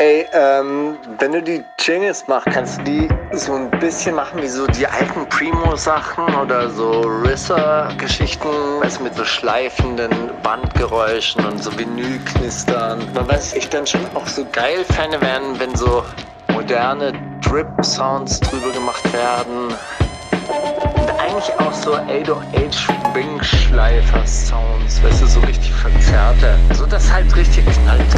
Ey, ähm, wenn du die Jingles machst, kannst du die so ein bisschen machen wie so die alten Primo-Sachen oder so Risser-Geschichten, also mit so schleifenden Bandgeräuschen und so Vinylknistern. Man weiß, ich dann schon auch so geil Fäne werden, wenn so moderne Drip-Sounds drüber gemacht werden. Und eigentlich auch so 808 Wing-Schleifer-Sounds, weißt du, so richtig verzerrte. So dass halt richtig knallt.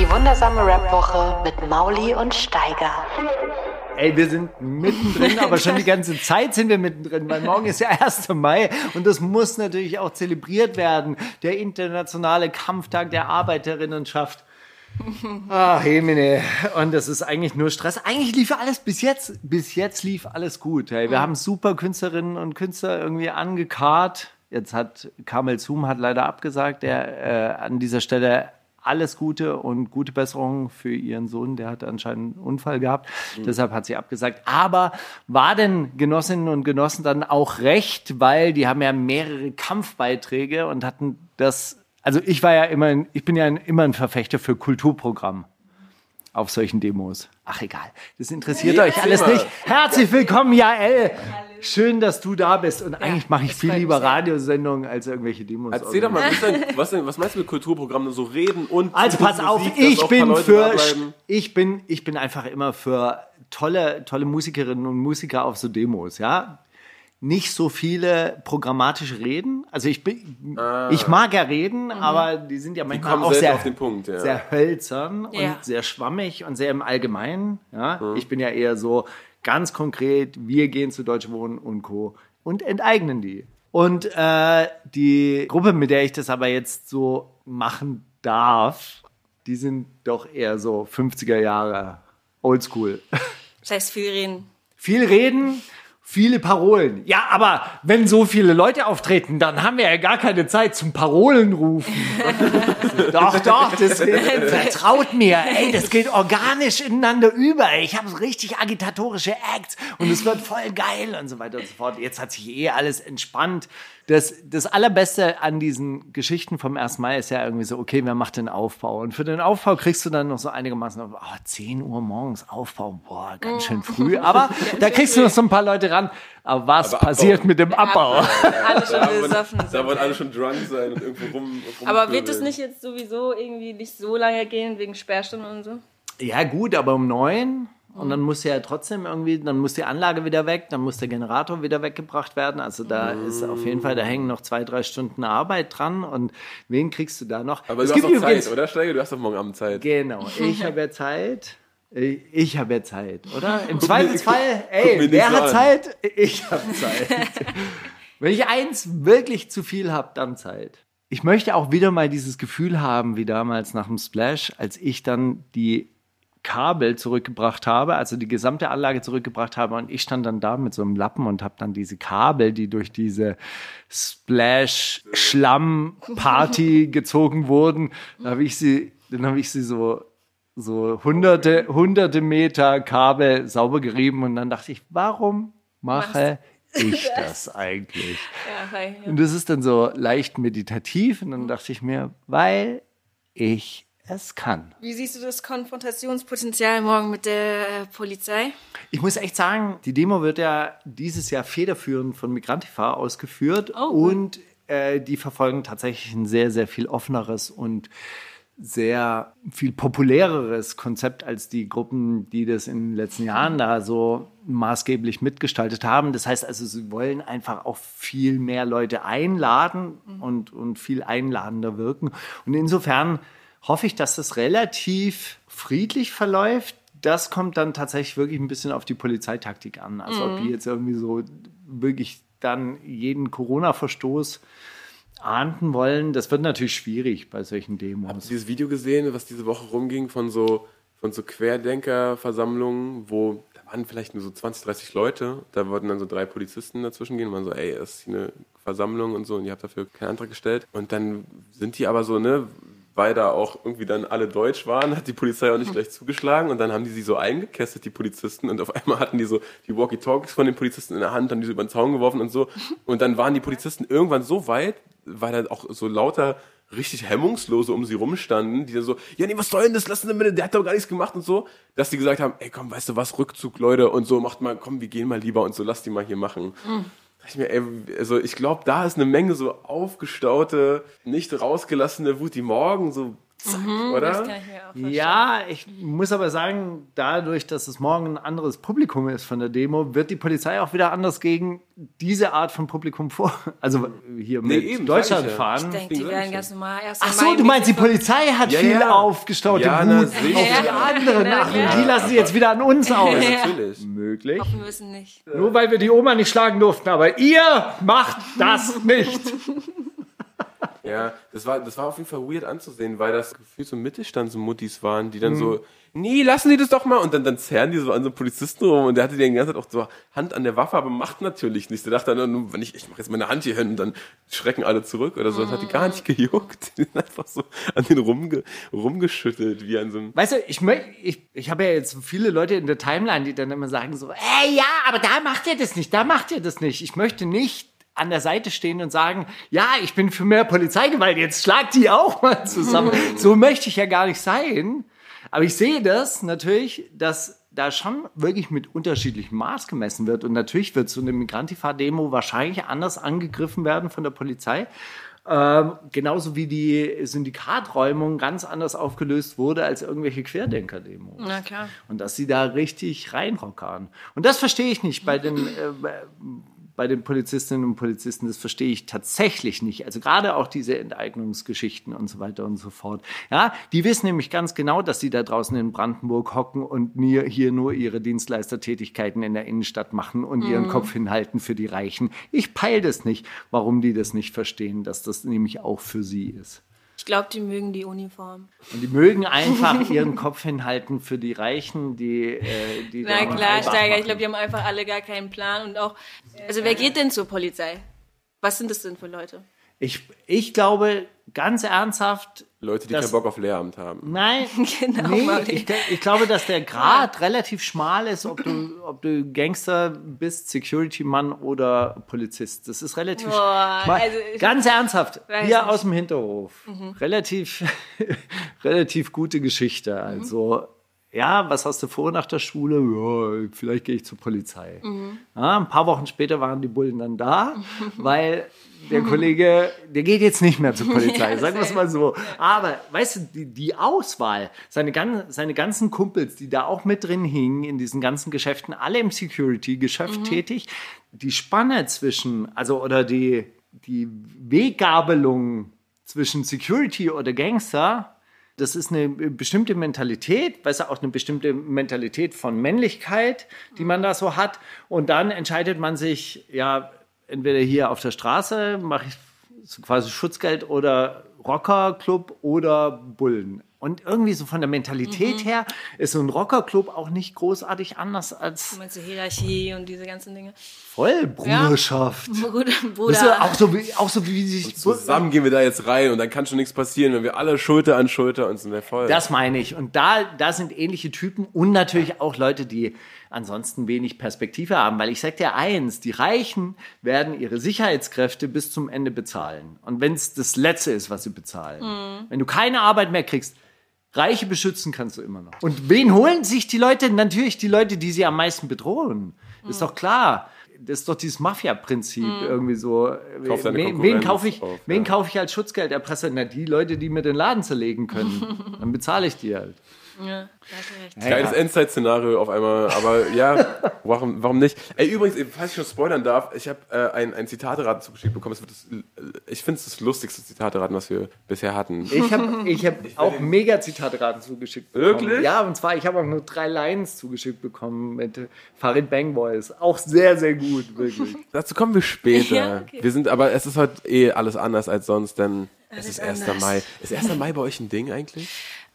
Die wundersame Rap-Woche mit Mauli und Steiger. Ey, wir sind mittendrin, aber schon die ganze Zeit sind wir mittendrin, weil morgen ist ja 1. Mai und das muss natürlich auch zelebriert werden. Der internationale Kampftag der Arbeiterinnenschaft. Ah, Hemine. Und das ist eigentlich nur Stress. Eigentlich lief alles bis jetzt, bis jetzt lief alles gut. Hey, wir haben super Künstlerinnen und Künstler irgendwie angekarrt. Jetzt hat Kamel Zoom hat leider abgesagt, der äh, an dieser Stelle alles Gute und gute Besserung für ihren Sohn. Der hat anscheinend einen Unfall gehabt. Mhm. Deshalb hat sie abgesagt. Aber war denn Genossinnen und Genossen dann auch recht, weil die haben ja mehrere Kampfbeiträge und hatten das. Also ich war ja immer, ich bin ja immer ein Verfechter für Kulturprogramm auf solchen Demos. Ach egal, das interessiert ja, euch alles nicht. Herzlich willkommen, Jael. Schön, dass du da bist. Und eigentlich mache ich viel lieber Radiosendungen als irgendwelche Demos. Erzähl doch mal, was, denn, was, denn, was meinst du mit Kulturprogrammen? So reden und. Also pass Musik, auf, ich bin für. Ich bin, ich bin einfach immer für tolle, tolle Musikerinnen und Musiker auf so Demos, ja nicht so viele programmatische Reden. Also ich bin, ah. ich mag ja reden, mhm. aber die sind ja manchmal auch sehr, Punkt, ja. sehr hölzern ja. und sehr schwammig und sehr im Allgemeinen. Ja, mhm. ich bin ja eher so ganz konkret. Wir gehen zu Deutsche Wohnen und Co. und enteignen die. Und äh, die Gruppe, mit der ich das aber jetzt so machen darf, die sind doch eher so 50er Jahre Oldschool. Das heißt viel reden. Viel reden, viele Parolen. Ja, aber wenn so viele Leute auftreten, dann haben wir ja gar keine Zeit zum Parolen rufen. doch, doch, das vertraut mir. Ey, das geht organisch ineinander über. Ich habe richtig agitatorische Acts und es wird voll geil und so weiter und so fort. Jetzt hat sich eh alles entspannt das, das Allerbeste an diesen Geschichten vom 1. Mai ist ja irgendwie so, okay, wer macht den Aufbau? Und für den Aufbau kriegst du dann noch so einigermaßen, oh, 10 Uhr morgens Aufbau, boah, ganz schön früh. Aber da kriegst du noch so ein paar Leute ran. Aber was Aber passiert Abbau. mit dem Abbau? Alle schon besoffen sein. Da wollen alle schon drunk sein und irgendwo rum. Aber wird es nicht jetzt sowieso irgendwie nicht so lange gehen wegen Sperrstunden und so? Ja, gut, aber um neun und dann muss ja trotzdem irgendwie, dann muss die Anlage wieder weg, dann muss der Generator wieder weggebracht werden. Also da mm. ist auf jeden Fall, da hängen noch zwei, drei Stunden Arbeit dran. Und wen kriegst du da noch? Aber es du hast doch Zeit, oder Steiger? Du hast doch morgen Abend Zeit. Genau, ich habe ja Zeit. Ich habe ja Zeit, oder? Im Zweifelsfall, ey, wer hat an. Zeit? Ich habe Zeit. Wenn ich eins wirklich zu viel habe, dann Zeit. Ich möchte auch wieder mal dieses Gefühl haben, wie damals nach dem Splash, als ich dann die Kabel zurückgebracht habe, also die gesamte Anlage zurückgebracht habe und ich stand dann da mit so einem Lappen und habe dann diese Kabel, die durch diese Splash-Schlamm-Party gezogen wurden, dann habe ich sie, dann habe ich sie so so hunderte, hunderte Meter Kabel sauber gerieben und dann dachte ich, warum mache ich das eigentlich? Ja, ja. Und das ist dann so leicht meditativ und dann dachte ich mir, weil ich es kann. Wie siehst du das Konfrontationspotenzial morgen mit der Polizei? Ich muss echt sagen, die Demo wird ja dieses Jahr federführend von Migrantifa ausgeführt oh, und äh, die verfolgen tatsächlich ein sehr, sehr viel offeneres und sehr viel populäreres Konzept als die Gruppen, die das in den letzten Jahren da so maßgeblich mitgestaltet haben. Das heißt also, sie wollen einfach auch viel mehr Leute einladen mhm. und, und viel einladender wirken. Und insofern hoffe ich, dass das relativ friedlich verläuft. Das kommt dann tatsächlich wirklich ein bisschen auf die Polizeitaktik an. Also mhm. ob die jetzt irgendwie so wirklich dann jeden Corona-Verstoß ahnden wollen, das wird natürlich schwierig bei solchen Demos. Habt ihr dieses Video gesehen, was diese Woche rumging von so, von so Querdenker-Versammlungen, wo da waren vielleicht nur so 20, 30 Leute, da wollten dann so drei Polizisten dazwischen gehen und waren so, ey, das ist hier eine Versammlung und so und ihr habt dafür keinen Antrag gestellt. Und dann sind die aber so, ne, weil da auch irgendwie dann alle deutsch waren, hat die Polizei auch nicht gleich zugeschlagen und dann haben die sie so eingekesselt, die Polizisten, und auf einmal hatten die so die Walkie-Talkies von den Polizisten in der Hand, haben die so über den Zaun geworfen und so. Und dann waren die Polizisten irgendwann so weit, weil da auch so lauter richtig hemmungslose um sie rumstanden, die dann so, ja nee, was soll denn das, lassen Sie bitte, der hat doch gar nichts gemacht und so, dass die gesagt haben, ey komm, weißt du was, Rückzug, Leute und so, macht mal, komm, wir gehen mal lieber und so, lass die mal hier machen. Dachte Ich mir, ey, also ich glaube, da ist eine Menge so aufgestaute, nicht rausgelassene Wut, die morgen so zack, Das oder? kann ich mir auch vorstellen. Ja, ich muss aber sagen, dadurch, dass es morgen ein anderes Publikum ist von der Demo, wird die Polizei auch wieder anders gegen diese Art von Publikum vor. Also hier mit eben, Deutschland ja. fahren. Ich denke, die werden ganz normal erst Ach so, du meinst, die Polizei hat Ja, viel ja. aufgestaute Ja, na, Wut sicher. auf die anderen. Na, Ach, die lassen sie jetzt wieder an uns aus. Ja, natürlich. Möglich. Hoffen wir es nicht. Nur weil wir die Oma nicht schlagen durften, aber ihr macht das nicht. Ja, das war, das war auf jeden Fall weird anzusehen, weil das gefühlt so Mittelstandsmuttis waren, die dann so, nee, lassen Sie das doch mal. Und dann, dann zerren die so an so einen Polizisten rum und der hatte die ganze Zeit auch so Hand an der Waffe, aber macht natürlich nichts. Der dachte dann, wenn ich, ich mache jetzt meine Hand hier hin und dann schrecken alle zurück oder so. Das hat die gar nicht gejuckt. Die sind einfach so an den rumge, rumgeschüttelt, wie an so einem. Weißt du, ich, mö- ich, ich habe ja jetzt viele Leute in der Timeline, die dann immer sagen so, ey, ja, aber da macht ihr das nicht, da macht ihr das nicht. Ich möchte nicht an der Seite stehen und sagen, ja, ich bin für mehr Polizeigewalt, jetzt schlagt die auch mal zusammen. so möchte ich ja gar nicht sein. Aber ich sehe das natürlich, dass da schon wirklich mit unterschiedlichem Maß gemessen wird. Und natürlich wird so eine Migrantifa-Demo wahrscheinlich anders angegriffen werden von der Polizei. Ähm, genauso wie die Syndikaträumung ganz anders aufgelöst wurde als irgendwelche Querdenker-Demos. Na klar. Und dass sie da richtig reinrockern. Und das verstehe ich nicht bei den, äh, bei den Polizistinnen und Polizisten. Das verstehe ich tatsächlich nicht. Also gerade auch diese Enteignungsgeschichten und so weiter und so fort. Ja, die wissen nämlich ganz genau, dass sie da draußen in Brandenburg hocken und mir hier nur ihre Dienstleistertätigkeiten in der Innenstadt machen und ihren Kopf hinhalten für die Reichen. Ich peile das nicht, warum die das nicht verstehen, dass das nämlich auch für sie ist. Ich glaube, die mögen die Uniform. Und die mögen einfach ihren Kopf hinhalten für die Reichen, die, äh, die Na klar, Steiger, ich glaube, die haben einfach alle gar keinen Plan und auch, also wer geht denn zur Polizei? Was sind das denn für Leute? Ich, ich glaube ganz ernsthaft, Leute, die Das- keinen Bock auf Lehramt haben. nein, Genau, nee, ich, ich glaube, dass der Grad relativ schmal ist, ob du, ob du Gangster bist, Security-Mann oder Polizist. Das ist relativ Boah, schmal. also ich ganz ernsthaft, hier nicht. Mhm. aus dem Hinterhof. Relativ, relativ gute Geschichte. Mhm. Also, ja, was hast du vor nach der Schule? Ja, vielleicht gehe ich zur Polizei. Mhm. Ja, ein paar Wochen später waren die Bullen dann da, weil der Kollege, der geht jetzt nicht mehr zur Polizei, sagen wir es mal so. Aber, weißt du, die, die Auswahl, seine, seine ganzen Kumpels, die da auch mit drin hingen in diesen ganzen Geschäften, alle im Security-Geschäft tätig, die Spanne zwischen, also oder die, die Weggabelung zwischen Security oder Gangster, das ist eine bestimmte Mentalität, weißt du, auch eine bestimmte Mentalität von Männlichkeit, die man da so hat. Und dann entscheidet man sich, ja, entweder hier auf der Straße mache ich so quasi Schutzgeld oder Rockerclub oder Bullen. Und irgendwie so von der Mentalität her ist so ein Rockerclub auch nicht großartig anders als Meinst du Hierarchie und diese ganzen Dinge? voll Bruderschaft. Bruder, Weißt du, Bruder. auch, so wie, auch so wie sich Zusammen gehen wir da jetzt rein und dann kann schon nichts passieren, wenn wir alle Schulter an Schulter uns sind wir voll. Das meine ich. Und da, da sind ähnliche Typen und natürlich auch Leute, die ansonsten wenig Perspektive haben. Weil ich sag dir eins, die Reichen werden ihre Sicherheitskräfte bis zum Ende bezahlen. Und wenn es das Letzte ist, was sie bezahlen. Wenn du keine Arbeit mehr kriegst, Reiche beschützen kannst du immer noch. Und wen holen sich die Leute? Natürlich die Leute, die sie am meisten bedrohen. Ist doch klar. Das ist doch dieses Mafia-Prinzip irgendwie so. Kauf deine wen, wen kaufe ich, auf, wen ja. kaufe ich als Schutzgelderpresser? Na, die Leute, die mir den Laden zerlegen können. Dann bezahle ich die halt. Ja, da. Geiles Endzeit-Szenario auf einmal, aber ja, warum, warum nicht? Ey, übrigens, falls ich schon spoilern darf, ich habe äh, ein, ein Zitateraten zugeschickt bekommen. Das, äh, ich finde es das lustigste Zitateraten, was wir bisher hatten. Ich habe ich hab auch mega Zitateraten zugeschickt bekommen. Wirklich? Ja, und zwar, ich habe auch nur drei Lines zugeschickt bekommen mit Farid Bang Boys. Auch sehr, sehr gut, wirklich. Dazu kommen wir später. Ja, okay. Wir sind, aber es ist heute eh alles anders als sonst, denn es ist 1. anders. Mai. Ist 1. Mai bei euch ein Ding eigentlich?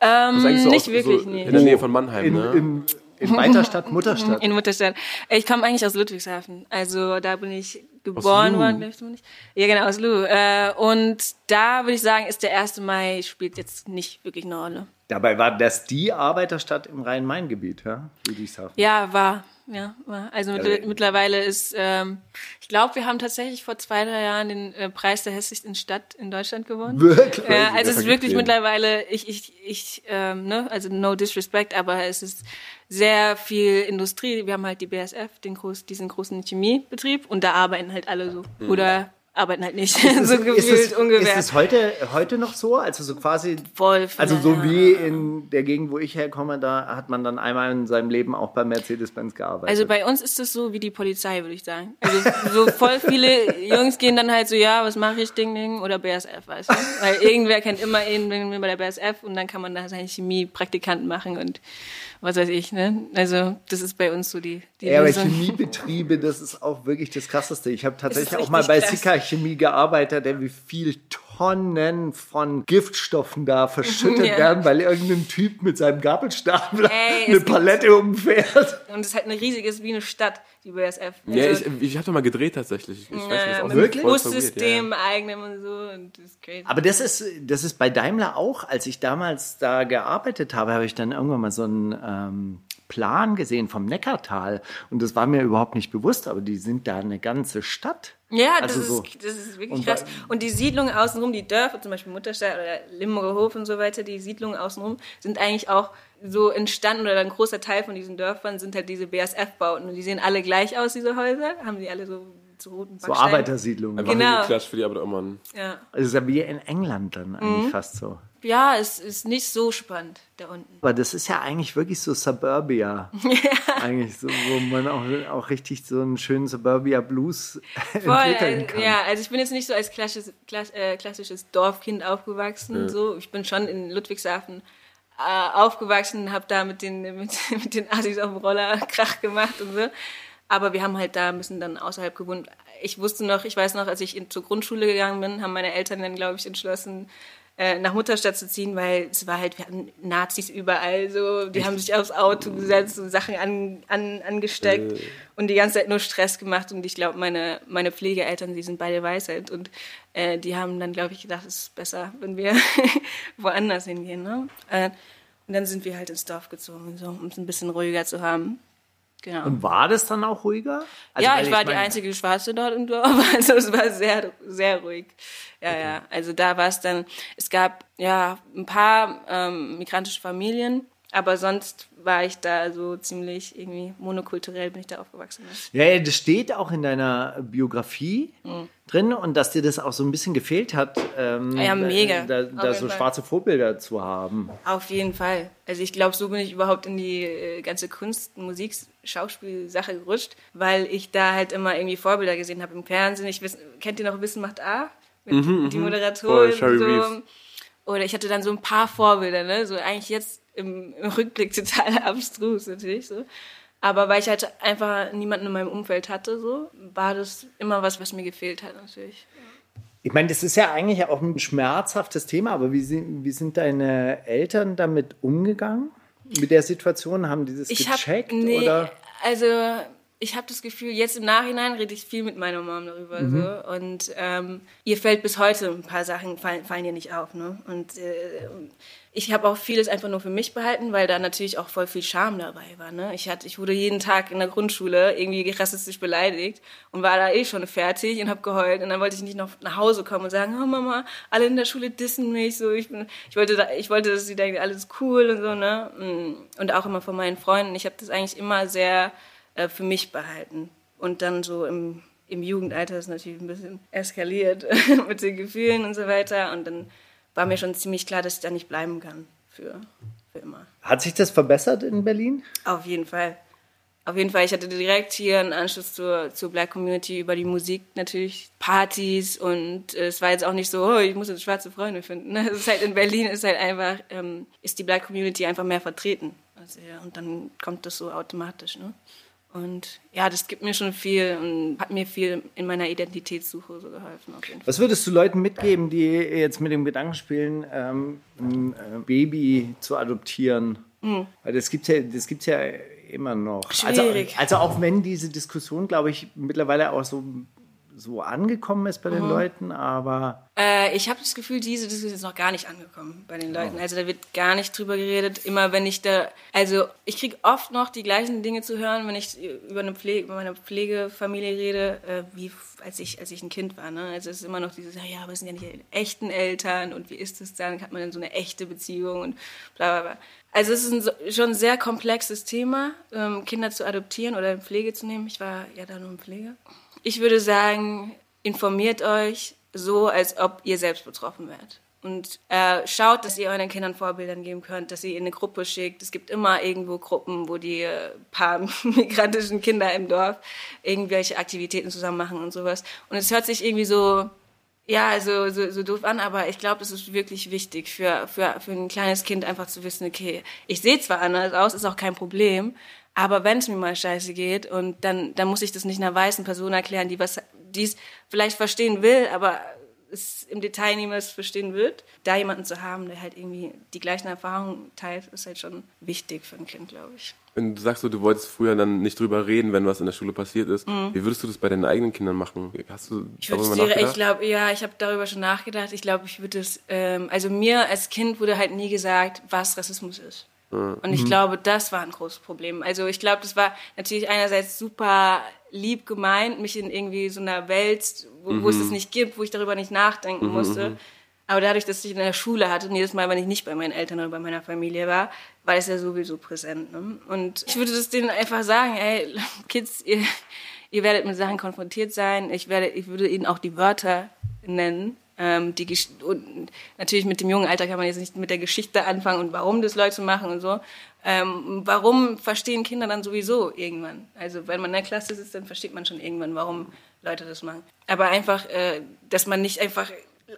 Ähm, so nicht aus- wirklich, so nee. In der Nähe von Mannheim, In, ne? in, in Weiterstadt, Mutterstadt. In Mutterstadt. Ich komme eigentlich aus Ludwigshafen. Also da bin ich geboren worden, glaubst du nicht? Ja, genau, aus Lu. Äh, und da würde ich sagen, ist der 1. Mai spielt jetzt nicht wirklich eine Rolle. Dabei war das die Arbeiterstadt im Rhein-Main-Gebiet, ja? Ludwigshafen. Ja, war. Ja, war. Also mit, mittlerweile ist, ähm, ich glaube, wir haben tatsächlich vor zwei, drei Jahren den äh, Preis der hässlichsten Stadt in Deutschland gewonnen. Wirklich? Ja, also es ist wirklich vergeben. mittlerweile, ich, ich, ich, ähm, ne, also no disrespect, aber es ist sehr viel Industrie. Wir haben halt die BSF, den groß, diesen großen Chemiebetrieb und da arbeiten halt alle so. Oder arbeiten halt nicht. so gefühlt ist es, ungefähr. Ist es heute, heute noch so? Also so quasi, Voll. also so ja. wie in der Gegend, wo ich herkomme, da hat man dann einmal in seinem Leben auch bei Mercedes-Benz gearbeitet. Also bei uns ist das so wie die Polizei, würde ich sagen. Also so voll viele Jungs gehen dann halt so, ja, was mache ich, Ding, Ding, oder BSF, weißt du? Weil irgendwer kennt immer irgendwen bei der BSF und dann kann man da seinen Chemiepraktikanten machen und was weiß ich, ne? Also das ist bei uns so die, die Ja, aber Lösung. Chemiebetriebe, das ist auch wirklich das Krasseste. Ich habe tatsächlich auch mal bei krass. Sika Chemie gearbeitet, der wie viel Tonnen von Giftstoffen da verschüttet Ja. werden, weil irgendein Typ mit seinem Gabelstapler Ey, eine Palette umfährt. Und es ist halt eine riesige, ist wie eine Stadt, die BSF. Ja, Also, ich, ich habe mal gedreht tatsächlich. Ich, weiß, ja, aussieht. mit Wirklich? Bussystem eigenem und so und das ist crazy. Aber das ist, das ist bei Daimler auch, als ich damals da gearbeitet habe, habe ich dann irgendwann mal so einen ähm, Plan gesehen vom Neckartal. Und das war mir überhaupt nicht bewusst, aber die sind da eine ganze Stadt. Ja, das, Also so. ist, das ist wirklich Und krass. Und die Siedlungen außenrum, die Dörfer, zum Beispiel Mutterstadt oder Limburger Hof und so weiter, die Siedlungen außenrum sind eigentlich auch so entstanden oder ein großer Teil von diesen Dörfern sind halt diese BASF-Bauten und die sehen alle gleich aus, diese Häuser, haben die alle so, so roten So Backsteine. Arbeitersiedlungen. Einfach Genau. hingeklatscht für die Arbeitermann. Ja. Das ist ja wie in England dann Mhm. eigentlich fast so. Ja, es ist nicht so spannend da unten. Aber das ist ja eigentlich wirklich so Suburbia. Eigentlich so, wo man auch, auch richtig so einen schönen Suburbia Blues Voll, entwickeln äh, kann. ja, also ich bin jetzt nicht so als klassisches, klass, äh, klassisches Dorfkind aufgewachsen. So, ich bin schon in Ludwigshafen äh, aufgewachsen, habe da mit den mit, mit den Assis auf dem Roller Krach gemacht und so. Aber wir haben halt da ein bisschen dann außerhalb gewohnt. Ich wusste noch, ich weiß noch, als ich in, zur Grundschule gegangen bin, haben meine Eltern dann, glaube ich, entschlossen, äh, nach Mutterstadt zu ziehen, weil es war halt, wir hatten Nazis überall, so, die haben sich aufs Auto gesetzt und Sachen an, an, angesteckt und die ganze Zeit nur Stress gemacht und ich glaube, meine, meine Pflegeeltern, die sind beide weiß halt und äh, die haben dann, glaube ich, gedacht, es ist besser, wenn wir woanders hingehen, ne? Äh, und dann sind wir halt ins Dorf gezogen, so, um es ein bisschen ruhiger zu haben. Genau. Und war das dann auch ruhiger? Also, ja, ich war die meine- einzige Schwarze dort im Dorf, also es war sehr, sehr ruhig. Ja, ja, also da war es dann, es gab ja ein paar ähm, migrantische Familien, aber sonst war ich da so ziemlich irgendwie monokulturell bin ich da aufgewachsen. Ja, ja, das steht auch in deiner Biografie Mhm. drin und dass dir das auch so ein bisschen gefehlt hat, ähm, Ja, mega. da, da so Fall. schwarze Vorbilder zu haben. Auf jeden Fall. Also ich glaube, so bin ich überhaupt in die äh, ganze Kunst, Musik, Schauspielsache gerutscht, weil ich da halt immer irgendwie Vorbilder gesehen habe im Fernsehen. Ich wiss, kennt ihr noch Wissen macht A? Mit die Moderatorin Voll, Sherry und so. Reeves. Oder ich hatte dann so ein paar Vorbilder, ne? So eigentlich jetzt im, im Rückblick total abstrus natürlich so. Aber weil ich halt einfach niemanden in meinem Umfeld hatte, so, war das immer was, was mir gefehlt hat natürlich. Ich meine, das ist ja eigentlich auch ein schmerzhaftes Thema, aber wie sind, wie sind deine Eltern damit umgegangen? Mit der Situation? Haben die das Ich hab, gecheckt? nee, oder? also ich habe das Gefühl, jetzt im Nachhinein rede ich viel mit meiner Mom darüber Mhm. so und ähm, ihr fällt bis heute ein paar Sachen fallen, fallen ihr nicht auf, ne? Und äh, ich habe auch vieles einfach nur für mich behalten, weil da natürlich auch voll viel Scham dabei war, ne? Ich hatte, ich wurde jeden Tag in der Grundschule irgendwie rassistisch beleidigt und war da eh schon fertig und habe geheult und dann wollte ich nicht noch nach Hause kommen und sagen, oh Mama, alle in der Schule dissen mich so, ich bin, ich wollte, da, ich wollte, dass sie denken, alles cool und so, ne? Und auch immer von meinen Freunden. Ich habe das eigentlich immer sehr äh, für mich behalten. Und dann so im, im Jugendalter ist natürlich ein bisschen eskaliert mit den Gefühlen und so weiter. Und dann war mir schon ziemlich klar, dass ich da nicht bleiben kann für, für immer. Hat sich das verbessert in Berlin? Auf jeden Fall. Auf jeden Fall, ich hatte direkt hier einen Anschluss zur, zur Black Community über die Musik natürlich, Partys und äh, es war jetzt auch nicht so, oh, ich muss jetzt schwarze Freunde finden. ne? Es ist halt in Berlin ist halt einfach, ähm, ist die Black Community einfach mehr vertreten. Also, ja, und dann kommt das so automatisch. Ne? Und ja, das gibt mir schon viel und hat mir viel in meiner Identitätssuche so geholfen. Was würdest du Leuten mitgeben, die jetzt mit dem Gedanken spielen, ähm, ein äh, Baby zu adoptieren? Weil das gibt ja, das gibt's ja immer noch. Schwierig. Also, also auch wenn diese Diskussion, glaube ich, mittlerweile auch so so angekommen ist bei den Leuten, aber Äh, ich habe das Gefühl, diese Diskussion ist noch gar nicht angekommen bei den Leuten. Also da wird gar nicht drüber geredet. Immer wenn ich da, also ich kriege oft noch die gleichen Dinge zu hören, wenn ich über eine Pflege, über meine Pflegefamilie rede, äh, wie als ich als ich ein Kind war. Ne? Also es ist immer noch dieses, ja, aber es sind ja nicht die echten Eltern und wie ist es dann? Hat man dann so eine echte Beziehung und bla bla bla. Also es ist ein, schon ein sehr komplexes Thema, ähm, Kinder zu adoptieren oder in Pflege zu nehmen. Ich war ja da nur in Pflege. Ich würde sagen, informiert euch so, als ob ihr selbst betroffen wärt. Und äh, schaut, dass ihr euren Kindern Vorbildern geben könnt, dass ihr in eine Gruppe schickt. Es gibt immer irgendwo Gruppen, wo die äh, paar migrantischen Kinder im Dorf irgendwelche Aktivitäten zusammen machen und sowas. Und es hört sich irgendwie so, ja, so, so, so doof an, aber ich glaube, es ist wirklich wichtig für, für, für ein kleines Kind einfach zu wissen, okay, ich sehe zwar anders aus, ist auch kein Problem, aber wenn es mir mal scheiße geht und dann, dann muss ich das nicht einer weißen Person erklären, die was, die es vielleicht verstehen will, aber es im Detail niemals verstehen wird. Da jemanden zu haben, der halt irgendwie die gleichen Erfahrungen teilt, ist halt schon wichtig für ein Kind, glaube ich. Wenn du sagst, so, du wolltest früher dann nicht drüber reden, wenn was in der Schule passiert ist, wie würdest du das bei deinen eigenen Kindern machen? Hast du Mhm. Ich darüber ich nachgedacht? glaube, ja, ich habe darüber schon nachgedacht. Ich glaube, ich würde es, ähm, also mir als Kind wurde halt nie gesagt, was Rassismus ist. Und ich glaube, das war ein großes Problem. Also ich glaube, das war natürlich einerseits super lieb gemeint, mich in irgendwie so einer Welt, wo, wo es das nicht gibt, wo ich darüber nicht nachdenken musste. Aber dadurch, dass ich in der Schule hatte, und jedes Mal, wenn ich nicht bei meinen Eltern oder bei meiner Familie war, war es ja sowieso präsent. Ne? Und ich würde das denen einfach sagen, ey, Kids, ihr, ihr werdet mit Sachen konfrontiert sein. Ich werde, ich würde ihnen auch die Wörter nennen. Ähm, die und natürlich mit dem jungen Alter kann man jetzt nicht mit der Geschichte anfangen und warum das Leute machen und so. Ähm, warum verstehen Kinder dann sowieso irgendwann? Also wenn man in der Klasse sitzt, dann versteht man schon irgendwann, warum Leute das machen. Aber einfach, äh, dass man nicht einfach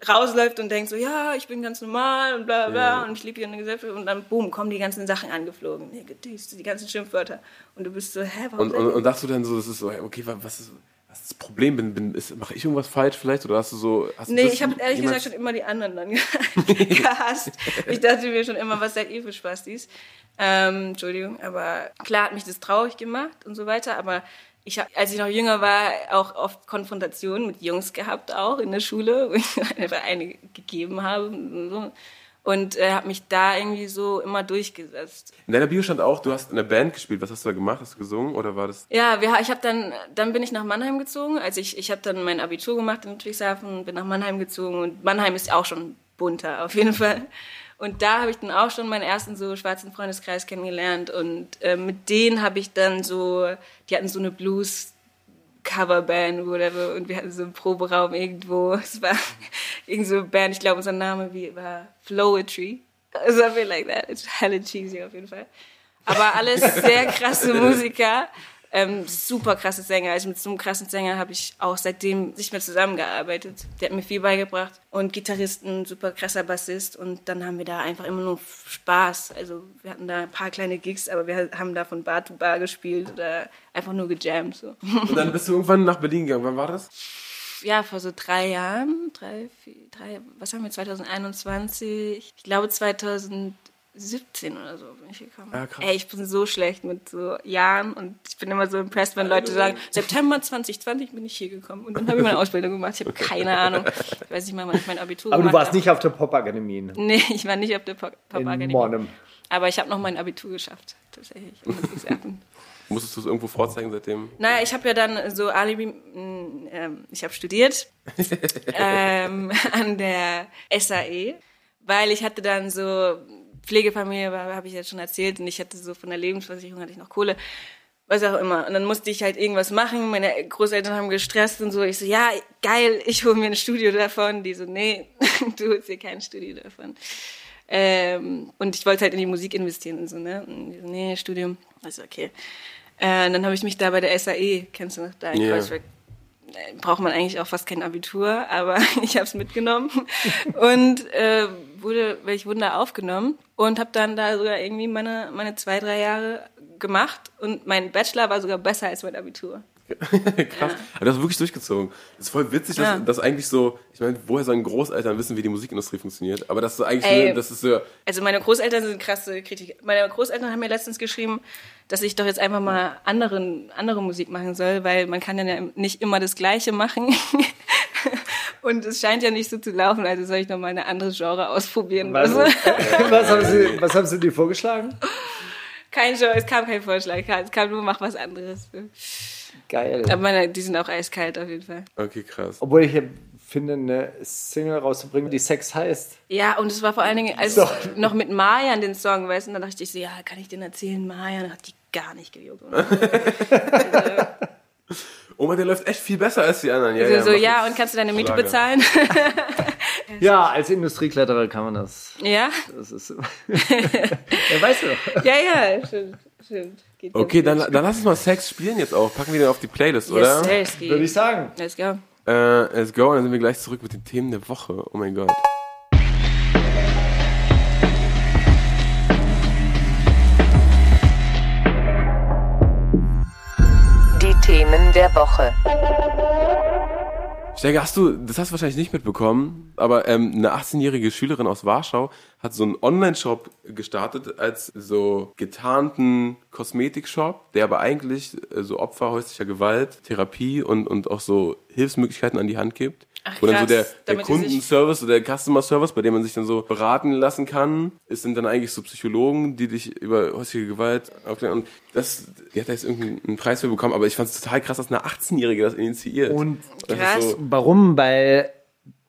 rausläuft und denkt so, ja, ich bin ganz normal und bla bla bla und ich lebe hier in der Gesellschaft und dann, boom, kommen die ganzen Sachen angeflogen, die, ganzen Schimpfwörter und du bist so, hä, warum Und, und, und dachtest du dann so, das ist so, okay, was ist das Problem? Bin, bin, mache ich irgendwas falsch vielleicht? Oder hast du so. Hast Nee, ich habe ehrlich gesagt schon immer die anderen dann gehasst. Ich dachte mir schon immer, was seid ihr für Spastis? Ähm, Entschuldigung, aber klar hat mich das traurig gemacht und so weiter, aber ich hab, als ich noch jünger war, auch oft Konfrontationen mit Jungs gehabt, auch in der Schule, wo ich einfach eine gegeben habe und so. Und äh, habe mich da irgendwie so immer durchgesetzt. In deiner Bio stand auch, du hast in der Band gespielt. Was hast du da gemacht? Hast du gesungen oder war das? Ja, wir, ich habe dann, dann bin ich nach Mannheim gezogen. Also ich, ich habe dann mein Abitur gemacht in Ludwigshafen, bin nach Mannheim gezogen und Mannheim ist auch schon bunter auf jeden Fall. Und da habe ich dann auch schon meinen ersten so schwarzen Freundeskreis kennengelernt und äh, mit denen habe ich dann so, die hatten so eine Blues Coverband oder whatever und wir hatten so einen Proberaum irgendwo. Es war irgend so Band, ich glaube unser Name wie, war Flowetry. Something like that. It's hella cheesy auf jeden Fall. Aber alles sehr krasse Musiker, ähm, super krasse Sänger. Also mit so einem krassen Sänger habe ich auch seitdem nicht mehr zusammengearbeitet. Der hat mir viel beigebracht. Und Gitarristen, super krasser Bassist. Und dann haben wir da einfach immer nur Spaß. Also wir hatten da ein paar kleine Gigs, aber wir haben da von Bar zu Bar gespielt oder einfach nur gejammt. So. Und dann bist du irgendwann nach Berlin gegangen. Wann war das? Ja, vor so drei Jahren, drei, vier, drei, was haben wir, 2021, ich glaube 2017 oder so bin ich gekommen. Krass. Ey, ich bin so schlecht mit so Jahren und ich bin immer so impressed, wenn Leute sagen, September 2020 bin ich hier gekommen und dann habe ich meine Ausbildung gemacht. Ich habe keine Ahnung. Ich weiß nicht mal, wann ich mein Abitur Aber du warst habe. nicht auf der Popakademie in Nee, ich war nicht auf der Pop- in Pop-Akademie. Monnem. Aber ich habe noch mein Abitur geschafft, tatsächlich. Musstest du es irgendwo vorzeigen seitdem? Naja, ich habe ja dann so Alibi, mh, ähm, ich habe studiert ähm, an der SAE, weil ich hatte dann so Pflegefamilie, habe ich jetzt schon erzählt, und ich hatte so von der Lebensversicherung hatte ich noch Kohle, was auch immer. Und dann musste ich halt irgendwas machen. Meine Großeltern haben gestresst und so. Ich so, ja, geil, ich hole mir ein Studio davon. Die so, nee, du holst dir kein Studio davon. Ähm, und ich wollte halt in die Musik investieren und so, ne? Und die so, nee, Studium. Also okay. Äh, dann habe ich mich da bei der SAE, kennst du noch, da in Ja. Kreuzberg, äh, braucht man eigentlich auch fast kein Abitur, aber ich habe es mitgenommen und äh, wurde, welch Wunder aufgenommen und habe dann da sogar irgendwie meine meine zwei drei Jahre gemacht und mein Bachelor war sogar besser als mein Abitur. Krass. Aber du hast wirklich durchgezogen. Das ist voll witzig, dass, Ja. dass eigentlich so, ich meine, woher sollen Großeltern wissen, wie die Musikindustrie funktioniert? Aber das ist so eigentlich, Ey. nur, das ist so, Also meine Großeltern sind krasse Kritiker. Meine Großeltern haben mir letztens geschrieben, dass ich doch jetzt einfach mal anderen, andere Musik machen soll, weil man kann ja nicht immer das Gleiche machen. Und es scheint ja nicht so zu laufen, also soll ich noch mal eine andere Genre ausprobieren. Was, Also, was, haben Sie, was haben Sie dir vorgeschlagen? kein Genre, es kam kein Vorschlag, es kam nur, mach was anderes. Geil. Aber meine, die sind auch eiskalt auf jeden Fall. okay, krass. Obwohl ich finde, eine Single rauszubringen, die Sex heißt. Ja, und es war vor allen Dingen, als So. ich noch mit Marian den Song, weißt du, und dann dachte ich so, ja, kann ich den erzählen, Marian? Und hat die gar nicht gejuckt. Oh Mann, der läuft echt viel besser als die anderen. Ja, Also so, mach ja, und kannst du deine Miete bezahlen? Ja, als Industriekletterer kann man das. ja? Das ist. ja, weißt du. Ja, ja, stimmt, stimmt. Geht Okay, dann, dann lass uns mal Sex spielen jetzt auch. Packen wir den auf die Playlist, Yes, oder? Sirski. Würde ich sagen. Let's go. Äh, let's go, und dann sind wir gleich zurück mit den Themen der Woche. Oh mein Gott. Die Themen der Woche. Steiger, hast du, das hast du wahrscheinlich nicht mitbekommen, aber ähm, eine 18-jährige Schülerin aus Warschau hat so einen Online-Shop gestartet als so getarnten Kosmetikshop, der aber eigentlich äh, so Opfer häuslicher Gewalt, Therapie und, und auch so Hilfsmöglichkeiten an die Hand gibt. Ach, Wo dann so krass, der, der sich- Kundenservice oder der Customer Service, bei dem man sich dann so beraten lassen kann, ist sind dann eigentlich so Psychologen, die dich über häusliche Gewalt aufklären. Und das, die hat da jetzt irgendeinen Preis für bekommen, aber ich fand es total krass, dass eine 18-Jährige das initiiert. Und das Krass. so, warum? Weil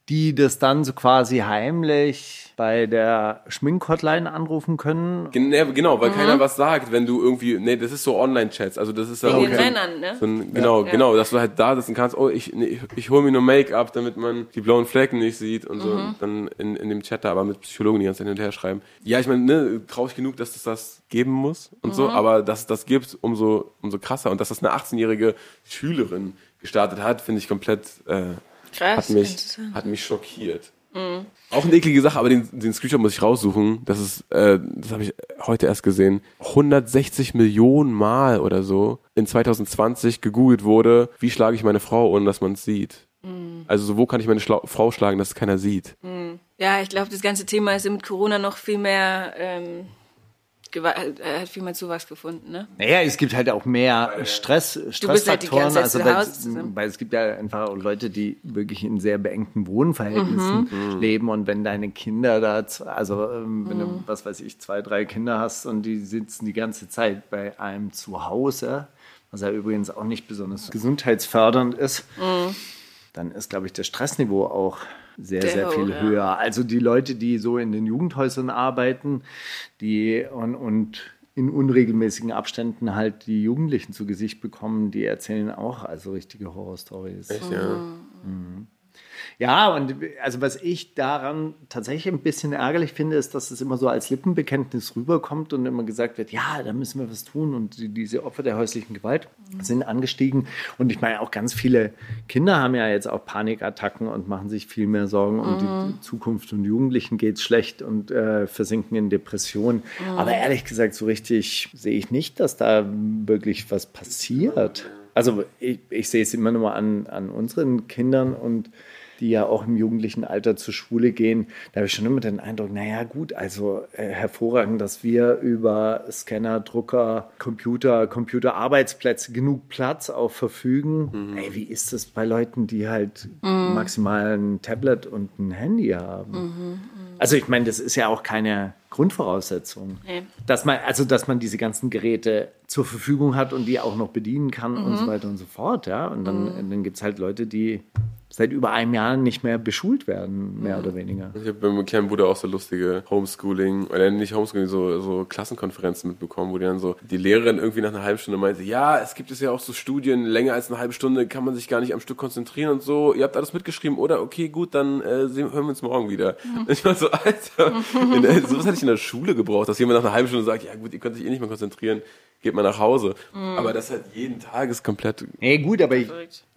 die das dann so quasi heimlich bei der Schminkhotline anrufen können. Gen- Genau, Mhm. weil keiner was sagt, wenn du irgendwie, nee, das ist so Online-Chats, also das ist ja kein- Männern, ne? So ein, genau, Ja. genau, dass du halt da sitzen kannst, oh, ich, nee, ich, ich hole mir nur Make-up, damit man die blauen Flecken nicht sieht und so, Mhm. und dann in, in dem Chat da aber mit Psychologen die ganze Zeit hin und her schreiben. Ja, ich meine, ne, traurig genug, dass es das geben muss und Mhm. so, aber dass es das gibt, umso, umso krasser und dass das eine 18-jährige Schülerin gestartet hat, finde ich komplett, äh, Krass. hat mich, hat mich schockiert. Auch eine eklige Sache, aber den, den Screenshot muss ich raussuchen. Das ist, äh, das habe ich heute erst gesehen. 160 Millionen Mal oder so in 2020 gegoogelt wurde, wie schlage ich meine Frau, ohne dass man es sieht. Also so, wo kann ich meine Schla Frau schlagen, dass es keiner sieht. Ja, ich glaube, das ganze Thema ist mit Corona noch viel mehr, ähm, Gewa- äh, hat viel mehr Zuwachs gefunden, ne? Naja, es gibt halt auch mehr Stress, halt Stressfaktoren. Zeit also zu weil, weil es gibt ja einfach auch Leute, die wirklich in sehr beengten Wohnverhältnissen Mhm. leben und wenn deine Kinder da, also ähm, wenn Mhm. du, was weiß ich, zwei, drei Kinder hast und die sitzen die ganze Zeit bei einem zu Hause, was ja übrigens auch nicht besonders gesundheitsfördernd ist, dann ist, glaube ich, das Stressniveau auch sehr, Der sehr viel ja. höher. Also die Leute, die so in den Jugendhäusern arbeiten, die und, und in unregelmäßigen Abständen halt die Jugendlichen zu Gesicht bekommen, die erzählen auch also richtige Horrorstories. Echt, ja. Ja, und also was ich daran tatsächlich ein bisschen ärgerlich finde, ist, dass es immer so als Lippenbekenntnis rüberkommt und immer gesagt wird, ja, da müssen wir was tun und die, diese Opfer der häuslichen Gewalt sind angestiegen und ich meine auch ganz viele Kinder haben ja jetzt auch Panikattacken und machen sich viel mehr Sorgen um die Zukunft und Jugendlichen geht's schlecht und äh, versinken in Depressionen. Aber ehrlich gesagt, so richtig sehe ich nicht, dass da wirklich was passiert. Also ich, ich sehe es immer nur an, an unseren Kindern und die ja auch im jugendlichen Alter zur Schule gehen, da habe ich schon immer den Eindruck, naja gut, also äh, hervorragend, dass wir über Scanner, Drucker, Computer, Computerarbeitsplätze genug Platz auch verfügen. Ey, wie ist das bei Leuten, die halt maximal ein Tablet und ein Handy haben? Also ich meine, das ist ja auch keine Grundvoraussetzung. Nee. Dass man, also dass man diese ganzen Geräte zur Verfügung hat und die auch noch bedienen kann und so weiter und so fort, ja. Und dann, dann gibt es halt Leute, die seit über einem Jahr nicht mehr beschult werden, mehr oder weniger. Ich habe bei meinem kleinen Bruder auch so lustige Homeschooling, oder nicht Homeschooling, so, so Klassenkonferenzen mitbekommen, wo die dann so, die Lehrerin irgendwie nach einer halben Stunde meinte, ja, es gibt es ja auch so Studien, länger als eine halbe Stunde kann man sich gar nicht am Stück konzentrieren und so. Ihr habt alles mitgeschrieben, oder? Okay, gut, dann äh, sehen, hören wir uns morgen wieder. Und ich war so, Alter, in sowas hätte ich in der Schule gebraucht, dass jemand nach einer halben Stunde sagt, ja gut, ihr könnt sich eh nicht mehr konzentrieren, geht mal nach Hause. Aber das halt jeden Tag ist komplett Nee, gut, aber ich.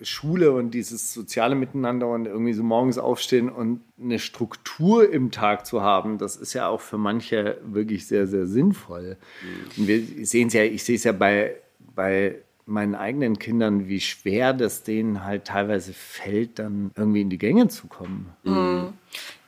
Schule und dieses soziale Miteinander und irgendwie so morgens aufstehen und eine Struktur im Tag zu haben, das ist ja auch für manche wirklich sehr, sehr sinnvoll. Und wir sehen es ja, ich sehe es ja bei, bei meinen eigenen Kindern, wie schwer das denen halt teilweise fällt, dann irgendwie in die Gänge zu kommen.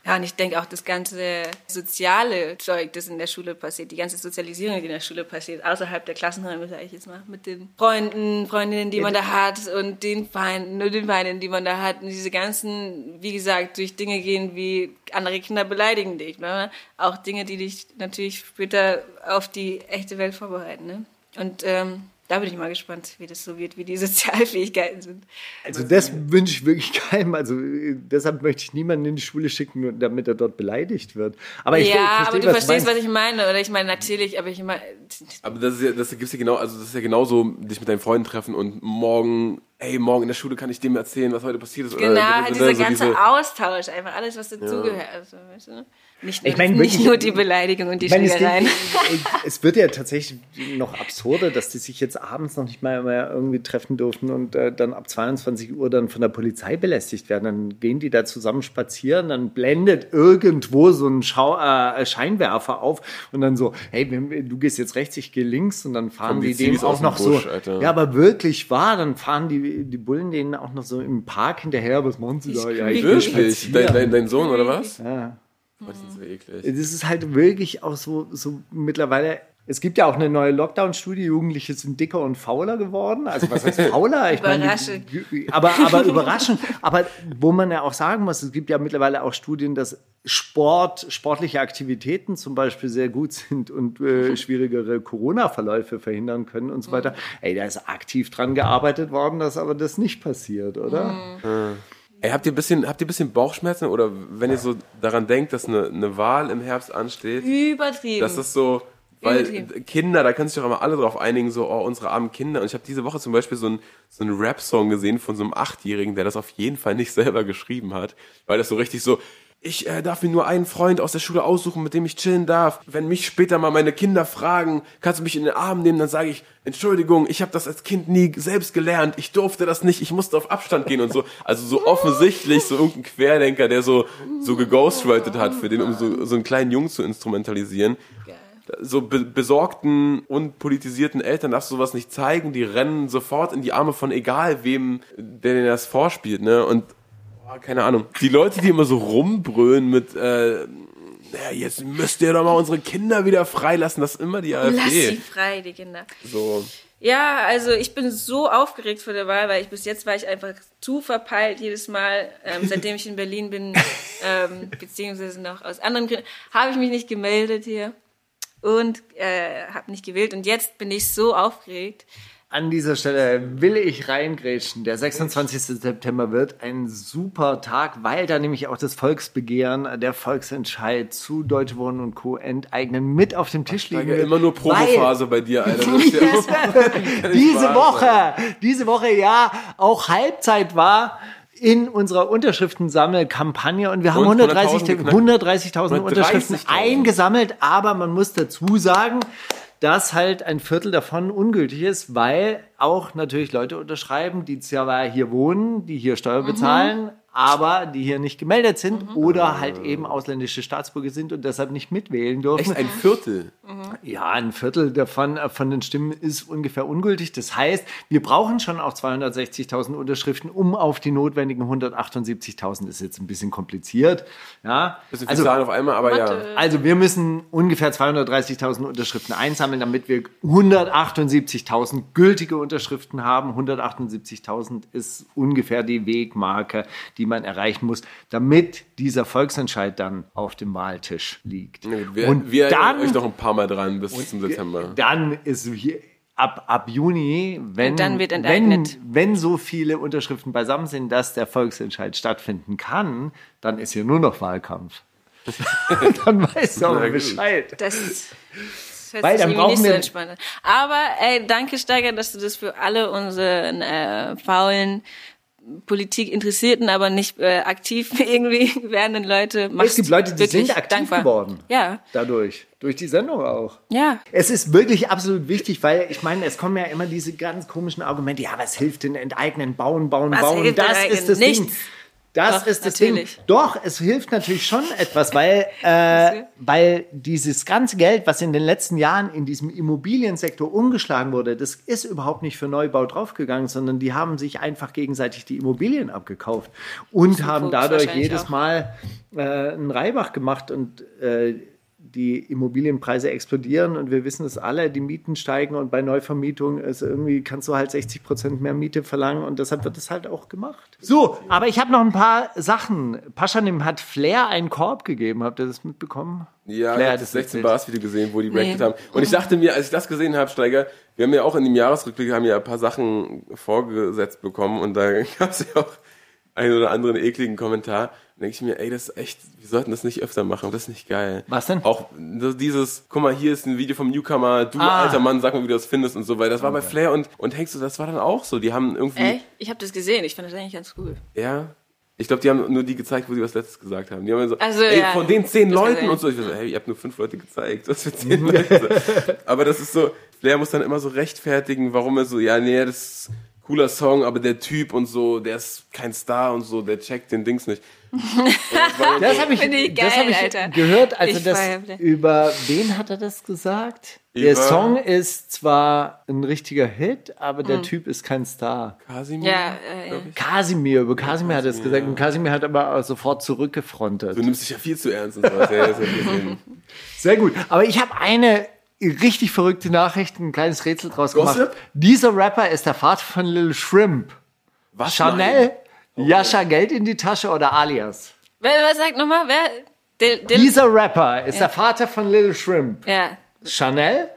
Ja, und ich denke auch das ganze soziale Zeug, das in der Schule passiert, die ganze Sozialisierung, die in der Schule passiert, außerhalb der Klassenräume, sage ich jetzt mal, mit den Freunden, Freundinnen, die man da hat und den Feinden, nur den Feinden, die man da hat. Und diese ganzen, wie gesagt, durch Dinge gehen wie andere Kinder beleidigen dich. Ne? Auch Dinge, die dich natürlich später auf die echte Welt vorbereiten. Ne? Und ähm, da bin ich mal gespannt, wie das so wird, wie die Sozialfähigkeiten sind. Also das wünsche ich wirklich keinem. Also äh, deshalb möchte ich niemanden in die Schule schicken, nur damit er dort beleidigt wird. Aber ich ja, verstehe, aber du was verstehst, was ich meine. Oder ich meine natürlich, aber ich meine, Aber das ist ja, das gibt's ja genau, also das ist ja genauso, dich mit deinen Freunden treffen und morgen, ey, morgen in der Schule kann ich dem erzählen, was heute passiert ist. genau, Oder, halt so dieser ganze diese- Austausch, einfach alles, was dazugehört. Also, weißt du? Nicht nur, Ich meine, nicht nur die Beleidigung und die Ich meine, es, Schlägereien. geht, es wird ja tatsächlich noch absurder, dass die sich jetzt abends noch nicht mal mehr irgendwie treffen dürfen und äh, dann ab 22 Uhr dann von der Polizei belästigt werden. Dann gehen die da zusammen spazieren, dann blendet irgendwo so ein Schau äh, Scheinwerfer auf und dann so, hey, wenn- du gehst jetzt rechts, ich gehe links und dann fahren die die dem auch noch Busch, so. Alter. Ja, aber wirklich wahr, dann fahren die, die Bullen denen auch noch so im Park hinterher. Was machen sie da? Ja, ich Wirklich? Dein, dein, dein Sohn oder was? Ja. Oh, das ist so eklig. Das ist halt wirklich auch so, so mittlerweile. Es gibt ja auch eine neue Lockdown-Studie, Jugendliche sind dicker und fauler geworden. Also was heißt fauler? Ich meine, Überraschend. aber, aber überraschend. Aber wo man ja auch sagen muss, es gibt ja mittlerweile auch Studien, dass Sport, sportliche Aktivitäten zum Beispiel sehr gut sind und äh, schwierigere Corona-Verläufe verhindern können und so weiter. Ey, da ist aktiv dran gearbeitet worden, dass aber das nicht passiert, oder? Ey, habt ihr ein bisschen, habt ihr ein bisschen Bauchschmerzen oder wenn ihr so daran denkt, dass eine, eine Wahl im Herbst ansteht, Übertrieben. das ist so, weil Übertrieben. Kinder, da können sich doch immer alle drauf einigen, so, oh, unsere armen Kinder. Und ich habe diese Woche zum Beispiel so einen so einen Rap-Song gesehen von so einem Achtjährigen, der das auf jeden Fall nicht selber geschrieben hat, weil das so richtig so, ich äh, darf mir nur einen Freund aus der Schule aussuchen, mit dem ich chillen darf. Wenn mich später mal meine Kinder fragen, kannst du mich in den Arm nehmen, dann sage ich, Entschuldigung, ich habe das als Kind nie selbst gelernt, ich durfte das nicht, ich musste auf Abstand gehen und so. Also so offensichtlich so irgendein Querdenker, der so so geghostwritet hat für den, um so, so einen kleinen Jungen zu instrumentalisieren so be besorgten und politisierten Eltern darfst du sowas nicht zeigen, die rennen sofort in die Arme von egal wem, der denen das vorspielt, ne? Und oh, keine Ahnung. Die Leute, die immer so rumbrüllen mit äh, naja, jetzt müsst ihr doch mal unsere Kinder wieder freilassen, das ist immer die Lass sie AfD. frei, die Kinder. So. Ja, also ich bin so aufgeregt vor der Wahl, weil ich bis jetzt war ich einfach zu verpeilt jedes Mal, ähm, seitdem ich in Berlin bin, ähm, beziehungsweise noch aus anderen Gründen, habe ich mich nicht gemeldet hier und äh, habe nicht gewählt und jetzt bin ich so aufgeregt. An dieser Stelle will ich reingrätschen. Der 26. September wird ein super Tag, weil da nämlich auch das Volksbegehren, der Volksentscheid zu Deutsche Wohnen und Co. enteignen mit auf dem Tisch liegen Ja, wird. immer nur Promophase bei dir, Alter. Diese Woche, diese Woche ja auch Halbzeit war in unserer Unterschriftensammelkampagne und wir haben Und 130 100.000 130.000 Unterschriften 130.000. eingesammelt, aber man muss dazu sagen, dass halt ein Viertel davon ungültig ist, weil auch natürlich Leute unterschreiben, die zwar hier wohnen, die hier Steuer bezahlen, aber die hier nicht gemeldet sind oder halt eben ausländische Staatsbürger sind und deshalb nicht mitwählen dürfen. echt ein Viertel. Ja, ein Viertel davon äh, von den Stimmen ist ungefähr ungültig. Das heißt, wir brauchen schon auch 260.000 Unterschriften, um auf die notwendigen 178.000. Ist jetzt ein bisschen kompliziert. Ja, Bisschen viel also, Zahlen auf einmal, aber ja. also wir müssen ungefähr 230.000 Unterschriften einsammeln, damit wir 178.000 gültige Unterschriften haben. 178.000 ist ungefähr die Wegmarke, die man erreichen muss, damit dieser Volksentscheid dann auf dem Wahltisch liegt. Wir, Und wir dann euch noch ein paar Mal dran bis zum September. dann ist hier ab, ab Juni, wenn, Und dann wird wenn, wenn so viele Unterschriften beisammen sind, dass der Volksentscheid stattfinden kann, dann ist hier nur noch Wahlkampf. dann weißt du auch. Bescheid. Das, hört Weil sich dann irgendwie brauchen nicht so wir- entspannt an. Aber ey, danke Steiger, dass du das für alle unsere äh, faulen Politik interessierten, aber nicht äh, aktiv irgendwie werdenden Leute machst. Es gibt Leute, die sind aktiv dankbar. geworden. Ja, Dadurch. Durch die Sendung auch. ja. Es ist wirklich absolut wichtig, weil ich meine, es kommen ja immer diese ganz komischen Argumente. Ja, was hilft denn enteignen, bauen, bauen, Was bauen? Das enteignen? ist das Ding. Das Doch, ist das natürlich. Ding. Doch, es hilft natürlich schon etwas, weil, äh, weil dieses ganze Geld, was in den letzten Jahren in diesem Immobiliensektor umgeschlagen wurde, das ist überhaupt nicht für Neubau draufgegangen, sondern die haben sich einfach gegenseitig die Immobilien abgekauft und haben dadurch jedes auch. Mal äh, einen Reibach gemacht und äh, die Immobilienpreise explodieren und wir wissen es alle, die Mieten steigen und bei Neuvermietung ist irgendwie, kannst du halt 60 Prozent mehr Miete verlangen und deshalb wird es halt auch gemacht. So, aber ich habe noch ein paar Sachen. Paschanim hat Flair einen Korb gegeben, habt ihr das mitbekommen? Ja, Flair ich hat habe das es 16 erzählt. Bars Video gesehen, wo die Nee. reacted haben. Und ich dachte mir, als ich das gesehen habe, Steiger, wir haben ja auch in dem Jahresrückblick haben ja ein paar Sachen vorgesetzt bekommen und da gab es ja auch einen oder anderen ekligen Kommentar. Denke ich mir, ey, das ist echt, wir sollten das nicht öfter machen, das ist nicht geil. Was denn? Auch dieses, guck mal, hier ist ein Video vom Newcomer, du Ah. alter Mann, sag mal, wie du das findest und so, weil das war bei Flair und, und Hengst, das war dann auch so. Die haben irgendwie, Ey, ich habe das gesehen. Ich fand das eigentlich ganz cool. ja, ich glaube, die haben nur die gezeigt, wo sie was Letztes gesagt haben. Die haben so, Also, ey, ja. von den zehn Das Leuten und so. Ich so, hey, ihr habt nur fünf Leute gezeigt. Was für zehn Leute? aber das ist so, Flair muss dann immer so rechtfertigen, warum er so, ja, nee, das ist ein cooler Song, aber der Typ und so, der ist kein Star und so, der checkt den Dings nicht. Das Das habe ich, ich das geil, hab ich Alter. gehört, also Ich das feier über wen hat er das gesagt? Der Über- Song ist zwar ein richtiger Hit, aber Mhm. der Typ ist kein Star. Kasimir? Ja, äh, ja. Kasimir, über Kasimir hat er es gesagt und Kasimir hat aber sofort zurückgefrontet. Du nimmst dich ja viel zu ernst und sowas. Ja, das. Sehr gut. Aber ich habe eine richtig verrückte Nachricht, ein kleines Rätsel draus gemacht. Gossip? Dieser Rapper ist der Vater von Lil Shrimp. Was? Chanel, Nein. Yasha Geld in die Tasche oder alias? Wer, wer sagt nochmal? Wer? Dil, Dil, Dieser Rapper ist der Vater von Lil Shrimp. ja. Chanel,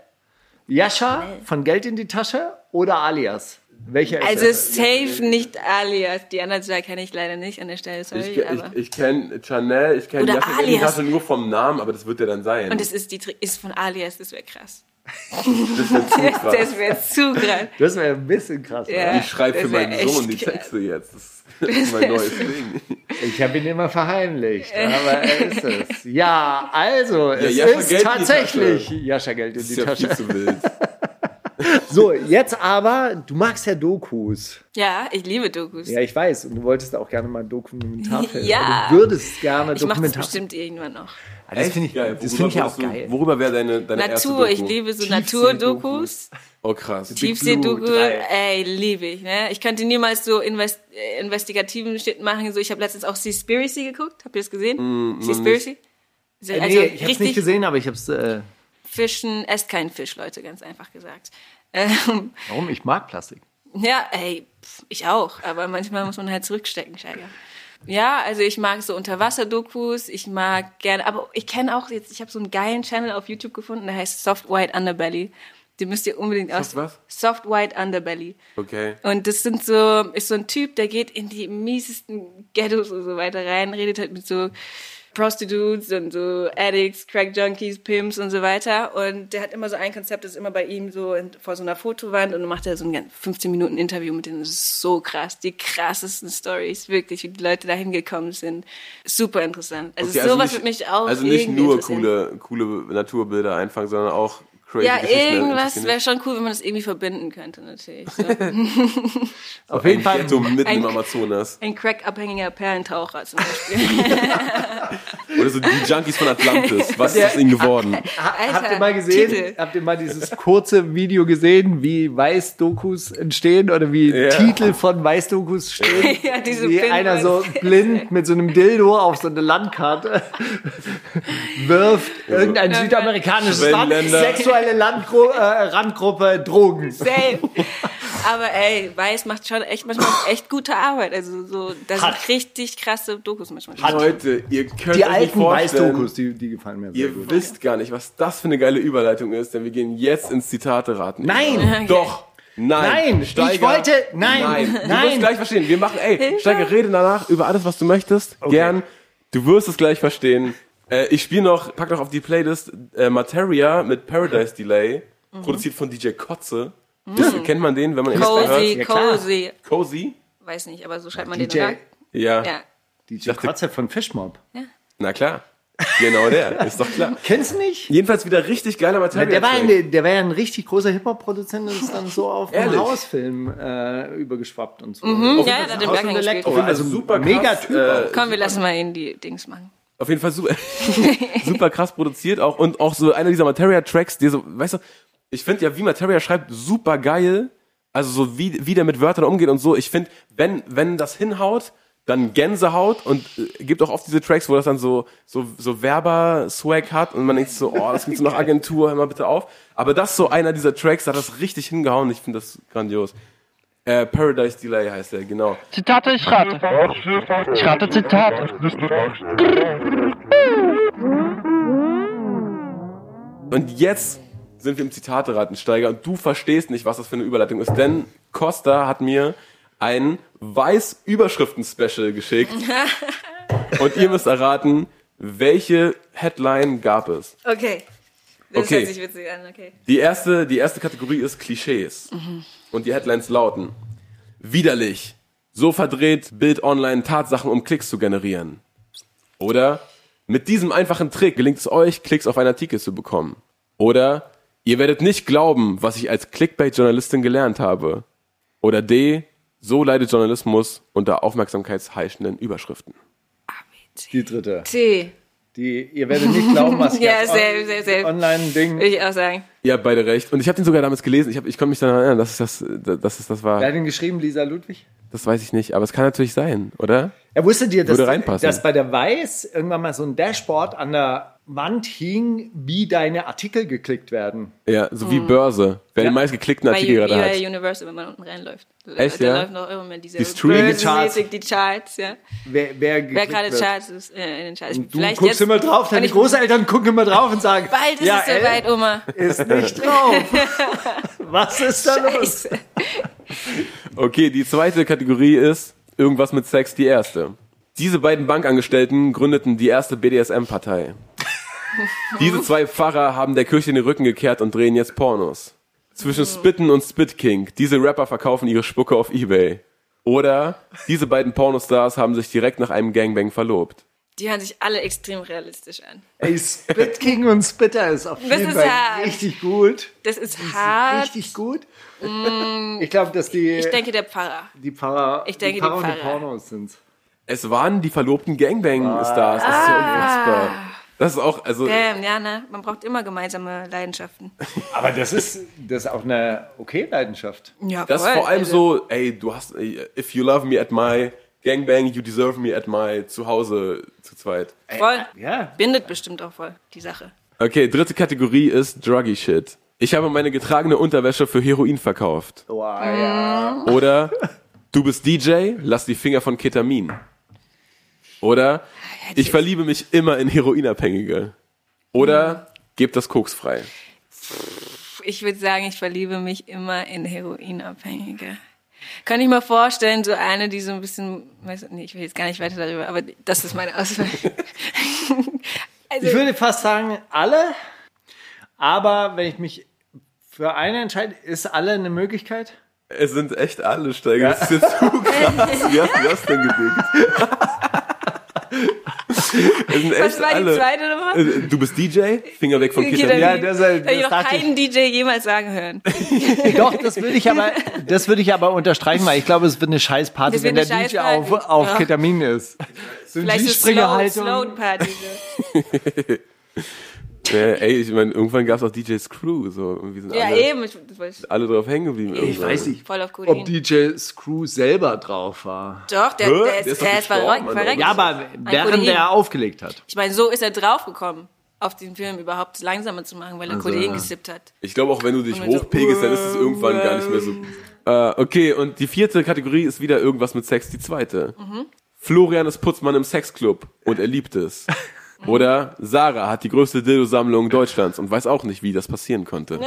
Yasha von Geld in die Tasche oder alias? Welcher ist Also es? safe nicht alias. Die anderen zwei kenne ich leider nicht an der Stelle, sorry. Ich, ich, ich kenne Chanel, ich kenne Jacke alias. nur vom Namen, aber das wird ja dann sein. und es ist, die, ist von alias, das wäre krass. das wird zu krass. Das wäre zu krass. Das wäre ein bisschen krass. Ja. oder? Ich schreibe für meinen Sohn die krass. Texte jetzt. Das ist mein neues Ding. Ich habe ihn immer verheimlicht, aber er ist es. Ja, also, es Yasha ist tatsächlich Yasha Geld in Das die ist ja Tasche. viel zu wild. So, jetzt aber, du magst ja Dokus. Ja, ich liebe Dokus. Ja, ich weiß. Und du wolltest auch gerne mal Dokumentarfilm. Ja. Du würdest gerne ich mache das Dokumentar. bestimmt irgendwann noch. Ah, Das finde ich, Geil. das Worüber finde ich auch du- geil. Worüber wäre deine, deine erste Natur, Doku? ich liebe so. Naturdokus. Oh krass. Tiefsee-Doku, ey, liebe ich. Ne? Ich könnte niemals so invest äh, investigativen Shit machen. So, ich habe letztens auch Seaspiracy geguckt. Habt ihr das gesehen? Mm, Seaspiracy? Also Äh, nee, ich habe es nicht gesehen, aber ich habe es. Äh, Fischen, esst keinen Fisch, Leute, ganz einfach gesagt. Ähm, warum? Ich mag Plastik. ja, ey, ich auch. Aber manchmal muss man halt zurückstecken, Scheiger. Ja, also ich mag so Unterwasser-Dokus, ich mag gerne, aber ich kenne auch jetzt, ich habe so einen geilen Channel auf YouTube gefunden, der heißt Soft White Underbelly. Den müsst ihr unbedingt aus. was? Soft White Underbelly. Okay. Und das sind so, ist so ein Typ, der geht in die miesesten Ghettos und so weiter rein, redet halt mit so Prostitutes und so Addicts, Crack Junkies, Pimps und so weiter. Und der hat immer so ein Konzept, das ist immer bei ihm so in, vor so einer Fotowand und dann macht er so ein 15 Minuten Interview mit denen. Das ist so krass. Die krassesten Stories, wirklich, wie die Leute da hingekommen sind. Super interessant. Also Okay, sowas nicht- wird mich auch Also nicht nur coole, coole Naturbilder einfangen, sondern auch crazy Ja, Geschichten irgendwas wäre schon cool, wenn man das irgendwie verbinden könnte, natürlich. So. Auf jeden Fall. Ghetto mitten Ein- im Amazonas. Ein crackabhängiger Perlentaucher zum Beispiel. Oder so die Junkies von Atlantis. Was ist aus ihnen geworden? Habt ihr Alter, mal gesehen? Titel. Habt ihr mal dieses kurze Video gesehen, wie Weiß-Dokus entstehen oder wie Ja. Titel von Weiß-Dokus stehen? Ja, diese wie einer so blind mit so einem Dildo auf so eine Landkarte wirft irgendein südamerikanisches Land, Schwellenländer. Sexuelle Landgru äh, Randgruppe, Drogen. Same. Aber ey, Weiß macht schon echt manchmal echt gute Arbeit. Also so, da Hat. sind richtig krasse Dokus manchmal. Leute, ihr könnt Die euch nicht alten vorstellen, Weiß-Dokus, die, die gefallen mir sehr Ihr gut. wisst gar nicht, was das für eine geile Überleitung ist, denn wir gehen jetzt ins Zitate raten. Nein! Doch! Nein! Nein, ich wollte- nein, nein! Du nein. wirst gleich verstehen. Wir machen, ey, Steiger, rede danach über alles, was du möchtest. Gern. Du wirst es gleich verstehen. Äh, ich spiele noch, pack noch auf die Playlist äh, Materia mit Paradise Delay, Mhm. produziert von DJ Kotze. Ist, kennt man den, wenn man ihn Cozy, hört? Ja, klar. cozy. Cozy? Weiß nicht, aber so schreibt man DJ, den, oder? Ja. Ja. DJ dachte- Kotze von Fishmob. Na klar. Genau der, ist doch klar. Kennst du nicht? Jedenfalls wieder richtig geiler Material. Der war, ein, der war ja ein richtig großer Hip-Hop-Produzent und ist dann so auf einen? Hausfilm äh, übergeschwappt und so. Mhm, ja, ja, da hat er keinen gespielt. Elektro, also super krass, mega Typ. äh. Komm, wir lassen mal ihn die Dings machen. Auf jeden Fall super, super krass produziert auch und auch so einer dieser Materia-Tracks, die so, weißt du, ich finde ja, wie Materia schreibt, super geil. Also so wie, wie der mit Wörtern umgeht und so. Ich finde, wenn, wenn das hinhaut, dann Gänsehaut und äh, gibt auch oft diese Tracks, wo das dann so, so, so Werber-Swag hat und man denkt so, oh, das klingt so nach Agentur, hör mal bitte auf. Aber das ist so einer dieser Tracks, da hat das richtig hingehauen. Ich finde das grandios. Äh, Paradise Delay heißt der, genau. Zitate, ich rate. Ich rate Zitate. Und jetzt sind wir im Zitate-Ratensteiger und du verstehst nicht, was das für eine Überleitung ist, denn Costa hat mir ein Weiß-Überschriften-Special geschickt und ihr müsst erraten, welche Headline gab es. Okay. Das Okay. hört sich witzig an, okay. Die erste, die erste Kategorie ist Klischees. Und die Headlines lauten: Widerlich. So verdreht Bild Online Tatsachen, um Klicks zu generieren. Oder mit diesem einfachen Trick gelingt es euch, Klicks auf einen Artikel zu bekommen. Oder ihr werdet nicht glauben, was ich als Clickbait-Journalistin gelernt habe. Oder D. So leidet Journalismus unter aufmerksamkeitsheischenden Überschriften. Die dritte. T. Die, ihr werdet nicht glauben, was Ja, jetzt safe, safe, safe. Online-Ding. Ich auch sagen. Ihr habt beide recht. Und ich habe den sogar damals gelesen. Ich, hab, ich konnte mich daran erinnern, dass es das, dass es das war. Wer hat den geschrieben? Lisa Ludwig? Das weiß ich nicht, aber es kann natürlich sein, oder? Er wusste dir, dass, dass bei der Weiß irgendwann mal so ein Dashboard an der Wand hing, wie deine Artikel geklickt werden. Ja, so wie Börse. Wer Ja. den meistgeklickten Bei, Artikel U- gerade bei hat. Universal, wenn man unten reinläuft. Echt, da ja? läuft noch immer diese Die Streaming-Charts. die Charts, ja. Wer, wer, Wer gerade wird. Charts ist äh, in den Charts. Du Vielleicht guckst jetzt, immer drauf, deine Und ich- Großeltern gucken immer drauf und sagen, Bald ist ja, es soweit, El Oma. ist nicht drauf. Was ist da los? Okay, die zweite Kategorie ist irgendwas mit Sex, die erste. Diese beiden Bankangestellten gründeten die erste BDSM-Partei. Diese zwei Pfarrer haben der Kirche den Rücken gekehrt und drehen jetzt Pornos. Zwischen Spitten und Spit King. Diese Rapper verkaufen ihre Spucke auf Ebay. Oder diese beiden Pornostars haben sich direkt nach einem Gangbang verlobt. Die hören sich alle extrem realistisch an. Ey, Spit King und Spitter ist auf Das jeden ist Fall richtig gut. Das ist hart. Richtig gut. Ich glaube, dass die, Ich denke, der Pfarrer. die Pfarrer, ich denke, die Pfarrer die und die Pfarrer. Pornos sind. Es waren die verlobten Gangbang-Stars. Das ist ja unfassbar. Das ist auch, also, Damn, ja, ne? Man braucht immer gemeinsame Leidenschaften. Aber das ist, das ist auch eine okay Leidenschaft. Ja, Das ist voll. vor allem Also, so, ey, du hast, ey, if you love me at my gangbang, you deserve me at my Zuhause zu zweit. Voll. Ja. Bindet bestimmt auch voll die Sache. Okay, dritte Kategorie ist Druggy Shit. Ich habe meine getragene Unterwäsche für Heroin verkauft. Boah, ja. Oder du bist DJ, lass die Finger von Ketamin. Oder ich verliebe mich immer in Heroinabhängige. Oder gebt das Koks frei. Ich würde sagen, ich verliebe mich immer in Heroinabhängige. Kann ich mir vorstellen, so eine, die so ein bisschen, weiß, nee, ich will jetzt gar nicht weiter darüber, aber das ist meine Auswahl. also, Ich würde fast sagen, alle. Aber wenn ich mich für eine entscheide, ist alle eine Möglichkeit? Es sind echt alle Steiger. Das ist jetzt zu krass. Wie hast du das denn gedickt? Es sind echt was war alle. die zweite Nummer? Äh, Du bist DJ, Finger weg von Ketamin. Ketamin. Ja, das, das, ich noch keinen DJ jemals sagen hören. ich. Doch, das würde ich aber, das würde ich aber unterstreichen, weil ich glaube, es wird eine Scheißparty, Das wenn der eine DJ auf, auf Ja. Ketamin ist. So Vielleicht ist Slow, G-Springer-Haltung. Slow Äh, ey, ich meine, irgendwann gab es auch DJ Screw. So. Irgendwie sind Ja, alle, eben. Ich, das war alle drauf hängen geblieben. Ich irgendwann. weiß nicht, voll auf ob DJ Screw selber drauf war. Doch, der, der, Der ist, der ist. Mann. verreckt. Ja, aber während Codein. er aufgelegt hat. Ich meine, so ist er draufgekommen, auf den Film überhaupt langsamer zu machen, weil er Also, Codein ja. gesippt hat. Ich glaube, auch wenn du dich so, hochpegelst, dann ist es irgendwann gar nicht mehr so. Äh, okay, und die vierte Kategorie ist wieder irgendwas mit Sex, die zweite. Mhm. Florian ist Putzmann im Sexclub und er liebt es. Oder Sarah hat die größte Dildo-Sammlung Deutschlands und weiß auch nicht, wie das passieren konnte.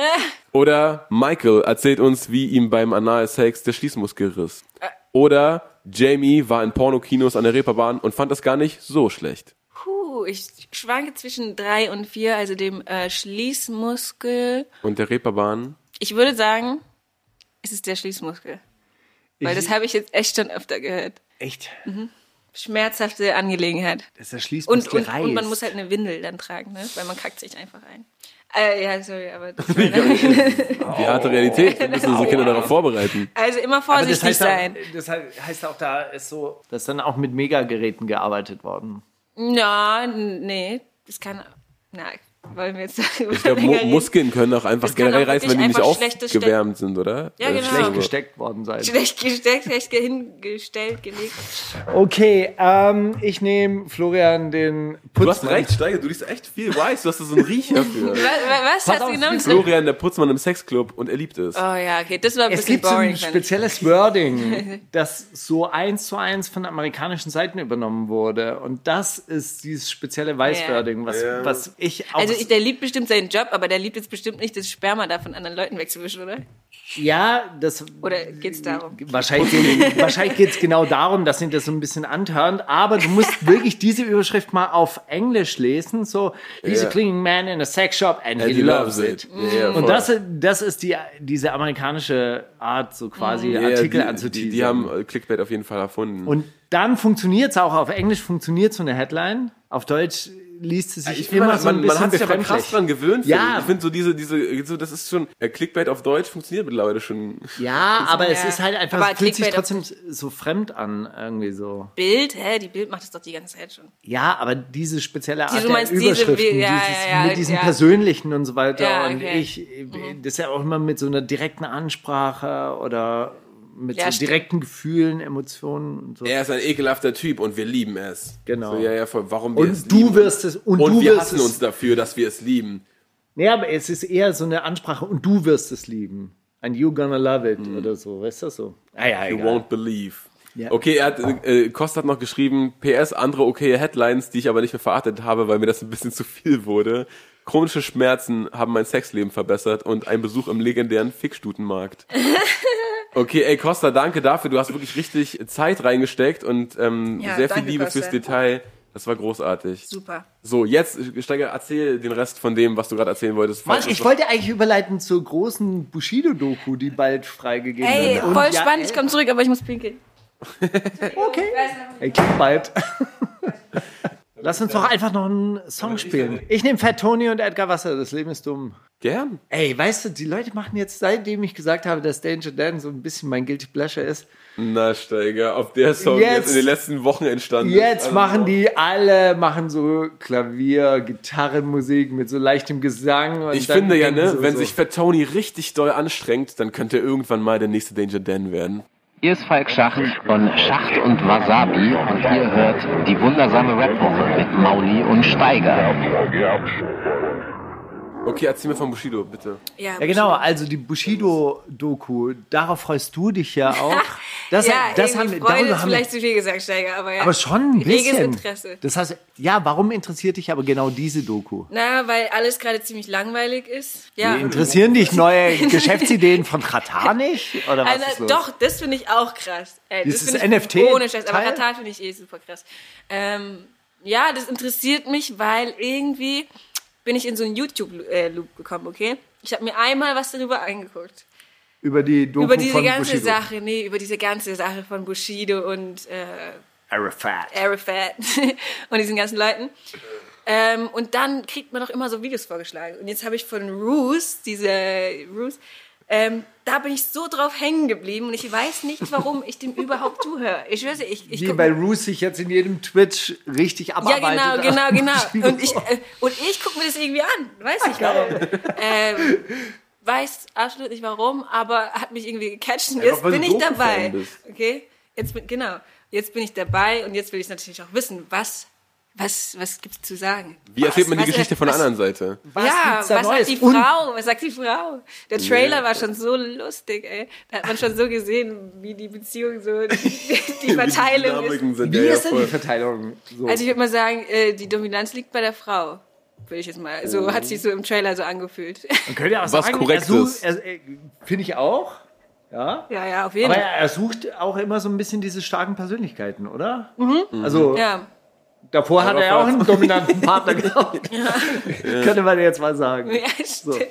Oder Michael erzählt uns, wie ihm beim Analsex der Schließmuskel riss. Oder Jamie war in Pornokinos an der Reeperbahn und fand das gar nicht so schlecht. Puh, ich schwanke zwischen drei und vier, also dem äh, Schließmuskel. Und der Reeperbahn? Ich würde sagen, es ist der Schließmuskel. Weil Ich- das habe ich jetzt echt schon öfter gehört. Echt? Schmerzhafte Angelegenheit. Das erschließt Und, die und, Reihe. und man muss halt eine Windel dann tragen, ne? weil man kackt sich einfach ein. Äh, ja, sorry, aber das Die harte Realität. Wir müssen unsere Kinder darauf vorbereiten. also immer vorsichtig das heißt, sein. Auch, das heißt auch, da ist so, dass dann auch mit Megageräten gearbeitet worden. Ja, nee, das kann. Na, wollen wir jetzt Ich glaube, Mu Muskeln können auch einfach Das generell reißen, wenn die nicht aufgewärmt sind, oder? Ja, Äh, genau. Schlecht gesteckt worden sein. schlecht gesteckt, schlecht hingestellt, gelegt. Okay, ähm, ich nehme Florian den Putzmann. Du hast recht, Steiger, du liest echt viel weiß. Du hast da so einen Riecher für. Was, was hast du genommen? Florian, der Putzmann im Sexclub und er liebt es. Oh ja, okay, das war ein Es bisschen gibt so boring. ein spezielles Wording, das so eins zu eins von amerikanischen Seiten übernommen wurde. Und das ist dieses spezielle Weiß-Wording, was, Ja. was ich auch. Also ich, der liebt bestimmt seinen Job, aber der liebt jetzt bestimmt nicht das Sperma da von anderen Leuten wegzuwischen, oder? ja, das. Oder geht's darum? Wahrscheinlich, geht- wahrscheinlich geht es genau darum, dass ihn das so ein bisschen antörnt, aber du musst wirklich diese Überschrift mal auf Englisch lesen, so, he's a Ja. cleaning man in a sex shop and, he, loves it. Ja, voll. Und das, das ist die, diese amerikanische Art, so quasi Ja, Artikel die, die, anzuteasern. die haben äh, Clickbait auf jeden Fall erfunden. Und dann funktioniert es auch. Auf Englisch funktioniert so eine Headline. Auf Deutsch liest es sich ich immer man, so ein man, bisschen man hat sich aber krass dran gewöhnt. Ja. ich. Ich finde so diese, diese, so, das ist schon, äh, Clickbait auf Deutsch funktioniert mittlerweile schon. Ja, aber es Ja. ist halt einfach, Aber es fühlt sich trotzdem so fremd an, irgendwie so. Bild, hä? Die Bild macht das doch die ganze Zeit schon. Ja, aber diese spezielle Art Die- du der meinst diese- Überschriften, ja, dieses, ja, ja, mit diesen ja. persönlichen und so weiter. Ja, Und okay. Mhm. ich, das ist ja auch immer mit so einer direkten Ansprache oder mit Ja, so direkten Gefühlen, Emotionen und so. Er ist ein ekelhafter Typ und wir lieben es. Genau. So, ja, ja, voll. Warum wir es und du lieben. wirst es, und, und du wir wirst hassen es, uns dafür, dass wir es lieben. Nee, aber es ist eher so eine Ansprache und du wirst es lieben. And you gonna love it Mhm. oder so, weißt du so? Ah ja, You egal. won't believe. Ja. Okay, er hat, äh, Kost hat noch geschrieben, PS, andere okaye Headlines, die ich aber nicht mehr verachtet habe, weil mir das ein bisschen zu viel wurde. Chronische Schmerzen haben mein Sexleben verbessert und ein Besuch im legendären Fickstutenmarkt. Okay, ey Costa, danke dafür. Du hast wirklich richtig Zeit reingesteckt und ähm, Ja, sehr viel Liebe Costa. fürs Detail. Das war großartig. Super. So, jetzt, Steiger, erzähl den Rest von dem, was du gerade erzählen wolltest. Mann, ich wollte eigentlich überleiten zur großen Bushido-Doku, die bald freigegeben Ey, wird. Und voll ja, spannend, ey, ich komme zurück, aber ich muss pinkeln. Okay. Ey, komm bald. Lass uns doch einfach noch einen Song spielen. Ich nehme Fat Tony und Edgar Wasser. Das Leben ist dumm. Gern. Ey, weißt du, die Leute machen jetzt, seitdem ich gesagt habe, dass Danger Dan so ein bisschen mein Guilty Pleasure ist, Na, Steiger, ob der Song jetzt, Jetzt- in den letzten Wochen entstanden ist. Jetzt Also- machen die alle machen so Klavier, Gitarrenmusik mit so leichtem Gesang. Ich finde ja, ne, sie wenn so, sich Fat Tony richtig doll anstrengt, dann könnte er irgendwann mal der nächste Danger Dan werden. Hier ist Falk Schacht von Schacht und Wasabi und ihr hört die wundersame Rapwoche mit Mauli und Steiger. Okay, erzähl mir von Bushido, bitte. Ja, Ja, genau, also die Bushido-Doku, darauf freust du dich ja auch. Das, ja, das haben, Freude darüber ist haben wir, vielleicht zu viel gesagt, Steiger, aber ja. aber schon ein Reges bisschen. Interesse. Das heißt, ja, warum interessiert dich aber genau diese Doku? Na, weil alles gerade ziemlich langweilig ist. Ja. Die interessieren dich neue Geschäftsideen von Qatar nicht? Oder was Also, ist los? doch, das finde ich auch krass. Ey, das ich NFT Ohne Scheiß, aber? Katar finde ich eh super krass. Ähm, ja, das interessiert mich, weil irgendwie bin ich in so einen YouTube-Loop gekommen, okay? Ich habe mir einmal was darüber angeguckt. Über die Doku über diese ganze Bushido. Sache, nee, über diese ganze Sache von Bushido und äh, Arafat. Arafat und diesen ganzen Leuten. Ähm, und dann kriegt man doch immer so Videos vorgeschlagen. Und jetzt habe ich von Roos, diese Roos, ähm, da bin ich so drauf hängen geblieben und ich weiß nicht, warum ich dem überhaupt zuhöre. Ich nicht, ich, ich Wie bei Roos sich jetzt in jedem Twitch richtig ja, abarbeitet. genau, genau, genau. Bushido. Und ich, äh, und ich gucke mir das irgendwie an. Weiß nicht warum. Ähm, weiß absolut nicht warum, aber hat mich irgendwie gecatcht und jetzt weil bin ich dabei. Okay? Jetzt bin, genau. Jetzt bin ich dabei und jetzt will ich natürlich auch wissen, was, was, was gibt's zu sagen? Wie erzählt man die Was- Geschichte von der was- anderen Seite? Was ja, was Neues? sagt die Frau? Was sagt die Frau? Der Trailer war schon so lustig, ey. Da hat man schon so gesehen, wie die Beziehung so, die, die Verteilung ist. Dynamiken sind Wie ja, ja ist denn die. Verteilung? So? Also ich würde mal sagen, äh, die Dominanz liegt bei der Frau. Würde ich jetzt mal. So hat sich so im Trailer so angefühlt. Man könnte ja auch Was sagen, korrekt er sucht- ist. er- Finde ich auch. Ja. ja, ja, auf jeden Aber Fall. er, er sucht auch immer so ein bisschen diese starken Persönlichkeiten, oder? Also Mhm. Ja. Davor hat er ja auch einen dominanten Partner gehabt. Könnte man jetzt mal sagen. ja stimmt.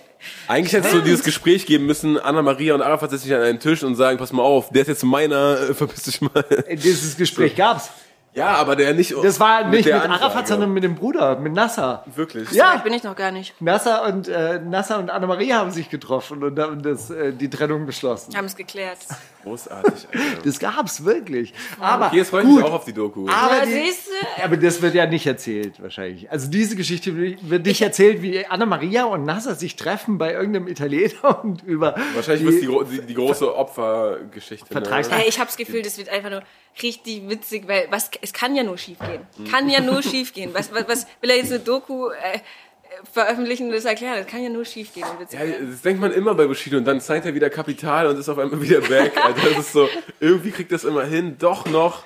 Eigentlich hättest du dieses Gespräch geben müssen, Anna-Maria und Arafat setzen sich an einen Tisch und sagen, pass mal auf, der ist jetzt meiner, äh, verpiss dich mal. Dieses Gespräch gab's. Ja, aber der nicht. Das war nicht mit, der Arafat, sondern mit dem Bruder, mit Nasser. Wirklich? Ja. Bin ich noch gar nicht. Nasser und, äh, Nasser und Annemarie haben sich getroffen und haben das, äh, die Trennung beschlossen. Haben es geklärt. Großartig. Alter. Das gab's wirklich. Aber Hier freue ich mich auch auf die Doku. Aber, Ja, die, siehst du? aber das wird ja nicht erzählt, wahrscheinlich. Also diese Geschichte wird nicht erzählt, wie Anna-Maria und Nasser sich treffen bei irgendeinem Italiener und über Wahrscheinlich die, die, die große Opfergeschichte. Vertrags- Ne? Ich habe das Gefühl, das wird einfach nur richtig witzig, weil was, es kann ja nur schief gehen. Kann ja nur schief gehen. Was, was, was will er jetzt eine Doku äh, veröffentlichen und das erklären? Das kann ja nur schief gehen. Ja, das denkt man immer bei Bushido und dann zeigt er wieder Kapital und ist auf einmal wieder back. Alter, das ist so, irgendwie kriegt das immer hin, doch noch.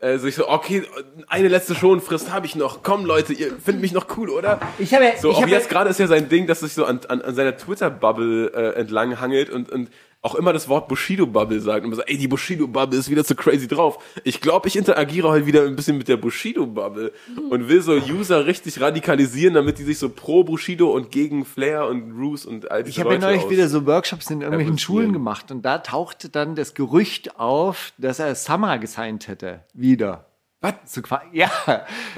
Äh, so ich so, okay, eine letzte Schonfrist habe ich noch. Komm Leute, ihr findet mich noch cool, oder? Ich habe So, ich auch habe jetzt gerade ist ja sein Ding, dass sich so an, an, an seiner Twitter-Bubble äh, entlang hangelt und, und auch immer das Wort Bushido-Bubble sagt und so, ey, die Bushido-Bubble ist wieder zu crazy drauf. Ich glaube, ich interagiere heute wieder ein bisschen mit der Bushido-Bubble und will so User richtig radikalisieren, damit die sich so pro Bushido und gegen Flair und Roos und all diese Ich habe ja neulich wieder so Workshops in irgendwelchen. Schulen gemacht und da tauchte dann das Gerücht auf, dass er Summer gesigned hätte. Wieder. Was? Ja,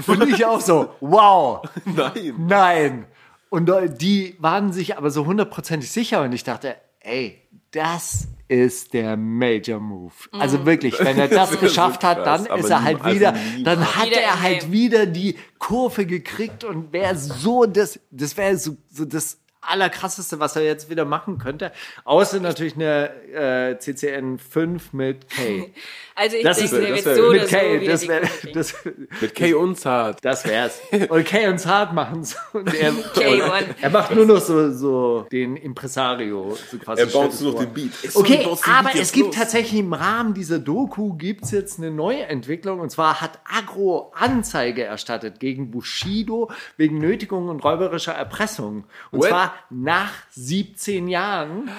finde ich auch so. Wow. Nein. Nein. Und äh, die waren sich aber so hundertprozentig sicher und ich dachte, ey, das ist der Major Move. Also wirklich, wenn er das geschafft hat, dann ist er halt wieder, also dann hat Wieder er halt Game. wieder die Kurve gekriegt und wäre so das, das wäre so, so das allerkrasseste, was er jetzt wieder machen könnte. Außer natürlich eine äh, CCN 5 mit K. Also ich Das denke, ist- der das wird wär- so mit oder so das kriegen. das, Mit Kay Unzart. das wär's. Und Kay und Hart machen's. Und er, K1. er macht nur noch so, so den Impresario. So quasi Er baut nur noch es den. Beat. Sorry, Okay, den aber Beat es jetzt gibt los. tatsächlich im Rahmen dieser Doku gibt's jetzt eine neue Entwicklung und zwar hat Agro Anzeige erstattet gegen Bushido wegen Nötigung und räuberischer Erpressung. Und What? zwar nach 17 Jahren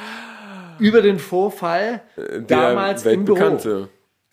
über den Vorfall Der damals im Büro.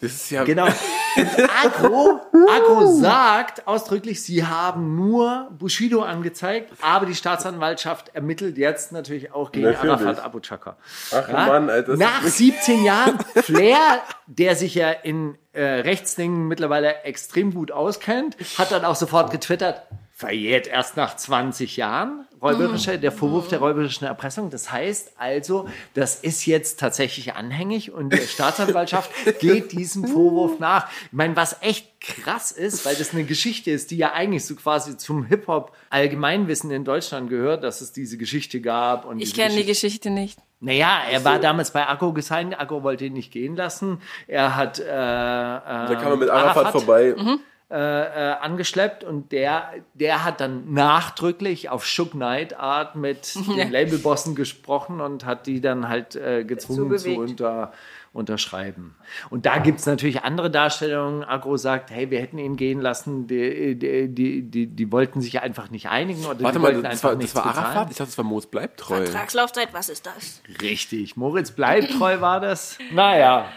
Das ist ja. Genau. Und Agro, Agro sagt ausdrücklich, sie haben nur Bushido angezeigt, aber die Staatsanwaltschaft ermittelt jetzt natürlich auch gegen Natürlich. Arafat Abu Chaka. Ach Mann, Alter. Nach ist 17 Jahren, Flair, der sich ja in äh, Rechtsdingen mittlerweile extrem gut auskennt, hat dann auch sofort getwittert, verjährt erst nach 20 Jahren räuberische, der Vorwurf der räuberischen Erpressung. Das heißt also, das ist jetzt tatsächlich anhängig und die Staatsanwaltschaft geht diesem Vorwurf nach. Ich meine, was echt krass ist, weil das eine Geschichte ist, die ja eigentlich so quasi zum Hip-Hop Allgemeinwissen in Deutschland gehört, dass es diese Geschichte gab. Und Ich kenne die Geschichte- nicht. naja, er war damals bei Akko gesigned. Akko wollte ihn nicht gehen lassen. Er hat äh, äh, Da kam man mit Arafat, vorbei. äh, äh, angeschleppt und der, der hat dann nachdrücklich auf Shook Knight Art mit den Labelbossen gesprochen und hat die dann halt äh, gezwungen zu unter, unterschreiben. Und da gibt's natürlich andere Darstellungen. Agro sagt, hey, wir hätten ihn gehen lassen, die, die, die, die, die wollten sich einfach nicht einigen oder Warte die mal, wollten das einfach war, das war bezahlen. Arafat? Ich dachte, das war Moos bleibt treu. Vertragslaufzeit, was ist das? Richtig, Moritz bleibt treu war das. Naja,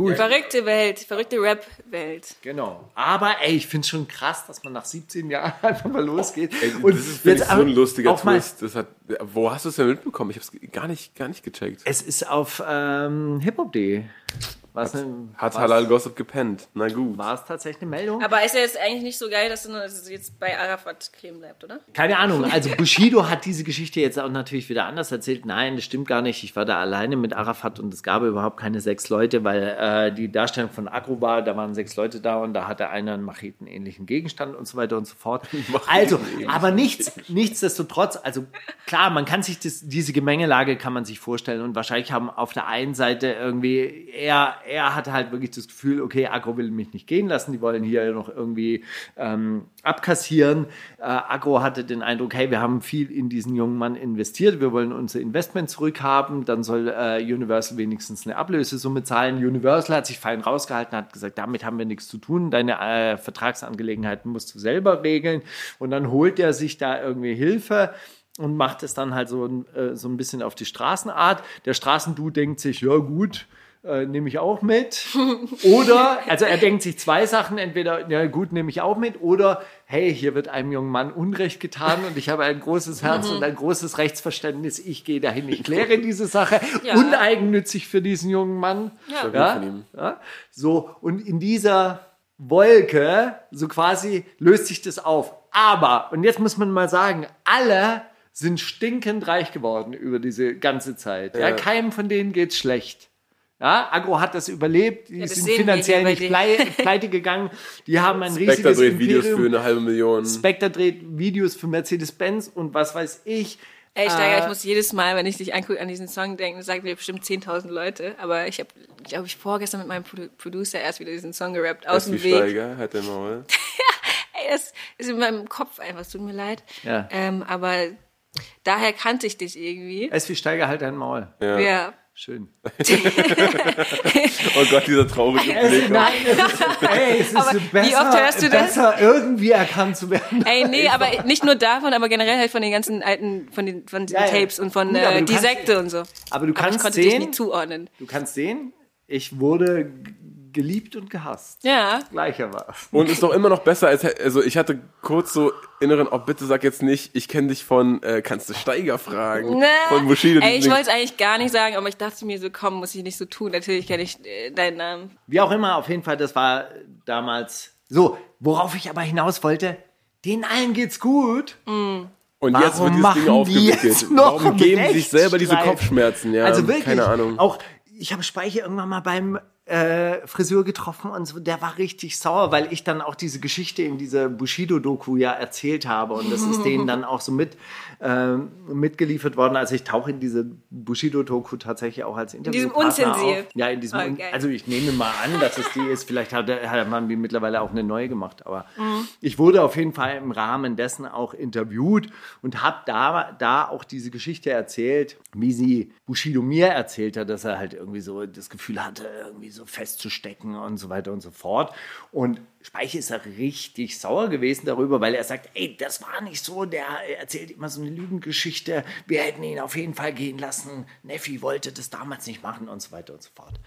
gut. Verrückte Welt, verrückte Rap-Welt. Genau. Aber ey, ich finde schon krass, dass man nach 17 Jahren einfach mal losgeht. Ey, und das ist ich, so ein lustiger Twist. Das hat, wo hast du es denn mitbekommen? Ich habe es gar nicht, gar nicht gecheckt. Es ist auf ähm, hiphop.de. War es eine- Hat Halal Gossip gepennt. Na gut. War es tatsächlich eine Meldung? Aber ist ja jetzt eigentlich nicht so geil, dass es jetzt bei Arafat kleben bleibt, oder? Keine Ahnung. Also Bushido hat diese Geschichte jetzt auch natürlich wieder anders erzählt. Nein, das stimmt gar nicht. Ich war da alleine mit Arafat und es gab überhaupt keine sechs Leute, weil äh, die Darstellung von Agro war, da waren sechs Leute da und da hatte einer einen machetenähnlichen Gegenstand und so weiter und so fort. Also, aber nichts, nichtsdestotrotz, also klar, man kann sich das, diese Gemengelage kann man sich vorstellen und wahrscheinlich haben auf der einen Seite irgendwie, er, er hatte halt wirklich das Gefühl, okay, Agro will mich nicht gehen lassen, die wollen hier noch irgendwie ähm, abkassieren. Äh, Agro hatte den Eindruck, hey, wir haben viel in diesen jungen Mann investiert, wir wollen unser Investment zurückhaben, dann soll äh, Universal wenigstens eine Ablösesumme zahlen. Universal hat sich fein rausgehalten, hat gesagt, damit haben wir nichts zu tun, deine äh, Vertragsangelegenheiten musst du selber regeln. Und dann holt er sich da irgendwie Hilfe und macht es dann halt so, äh, so ein bisschen auf die Straßenart. Der Straßendude denkt sich, ja gut, äh, nehme ich auch mit. Oder, also er denkt sich zwei Sachen, entweder, ja gut, nehme ich auch mit, oder, hey, hier wird einem jungen Mann Unrecht getan und ich habe ein großes Herz und ein großes Rechtsverständnis, ich gehe dahin, ich kläre diese Sache, Ja. uneigennützig für diesen jungen Mann. Ja. Ja, ja, so, und in dieser Wolke, so quasi löst sich das auf. Aber, und jetzt muss man mal sagen, alle sind stinkend reich geworden über diese ganze Zeit. Ja, Ja. keinem von denen geht's schlecht. Ja, Agro hat das überlebt, die das sind finanziell nicht pleite gegangen, die haben ein Spectre riesiges dreht Videos für eine halbe Million. Spectre dreht Videos für Mercedes-Benz und was weiß ich. Ey, Steiger, Äh, ich muss jedes Mal, wenn ich dich angucke, an diesen Song denken, das sagen mir bestimmt 10.000 Leute. Aber ich habe, glaube ich, vorgestern mit meinem Produ Producer erst wieder diesen Song gerappt, aus dem Weg. Steiger, hat der Maul. Ey, das ist in meinem Kopf einfach, es tut mir leid. Ja. Ähm, aber daher kannte ich dich irgendwie. Es wie Steiger halt dein Maul. Ja. Ja. Schön. Oh Gott, dieser traurige Blick. Nein, es ist, ey, es ist Aber besser, wie oft hörst du das? besser irgendwie erkannt zu werden. Ey, nee, aber nicht nur davon, aber generell halt von den ganzen alten, von den, von diesen Ja, ja. Tapes und von Gut, aber äh, du die kannst- Sekte und so. Aber du Aber ich kannst konnte dich sehen, nicht zuordnen. du kannst sehen, ich wurde geliebt und gehasst. Ja. Gleichermaßen. Und ist doch immer noch besser als, also ich hatte kurz so inneren, oh bitte sag jetzt nicht, ich kenne dich von, äh, kannst du Steiger fragen? Ne. Von Bushido. Ey, ich wollte es eigentlich gar nicht sagen, aber ich dachte mir so, komm, muss ich nicht so tun. Natürlich kenne ich äh, deinen Namen. Wie auch immer, auf jeden Fall, das war damals so. Worauf ich aber hinaus wollte, denen allen geht's gut. Und Warum jetzt wird machen Ding die aufgewickelt. jetzt noch Warum geben sich selber diese? Kopfschmerzen? Ja, also wirklich, keine Ahnung. auch ich habe Speicher irgendwann mal beim äh, Friseur getroffen und so, der war richtig sauer, weil ich dann auch diese Geschichte in dieser Bushido-Doku ja erzählt habe und das ist denen dann auch so mit ähm, mitgeliefert worden. Also ich tauche in diese Bushido-Doku tatsächlich auch als Interview. diesem Unzensier. Ja, in diesem, Un- geil. also ich nehme mal an, dass es die ist. Vielleicht hat, hat man die mittlerweile auch eine neue gemacht. Aber ich wurde auf jeden Fall im Rahmen dessen auch interviewt und habe da, da auch diese Geschichte erzählt, wie sie Bushido mir erzählt hat, dass er halt irgendwie so das Gefühl hatte, irgendwie so festzustecken und so weiter und so fort. Und Speicher ist da richtig sauer gewesen darüber, weil er sagt, ey, das war nicht so, der erzählt immer so eine Lügengeschichte, wir hätten ihn auf jeden Fall gehen lassen, Neffi wollte das damals nicht machen und so weiter und so fort.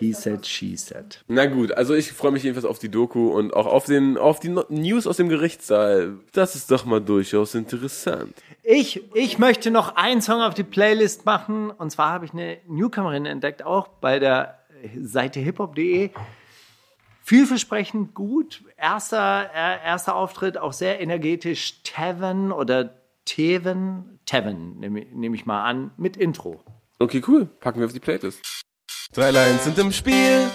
He said, she said. Na gut, also ich freue mich jedenfalls auf die Doku und auch auf, den, auf die News aus dem Gerichtssaal. Das ist doch mal durchaus interessant. Ich, ich möchte noch einen Song auf die Playlist machen. Und zwar habe ich eine Newcomerin entdeckt, auch bei der Seite hiphop.de. Vielversprechend gut. Erster, äh, erster Auftritt, auch sehr energetisch. Teven oder Teven, Teven nehme nehm ich mal an, mit Intro. Okay, cool. Packen wir auf die Playlist. Drei Lines sind im Spiel,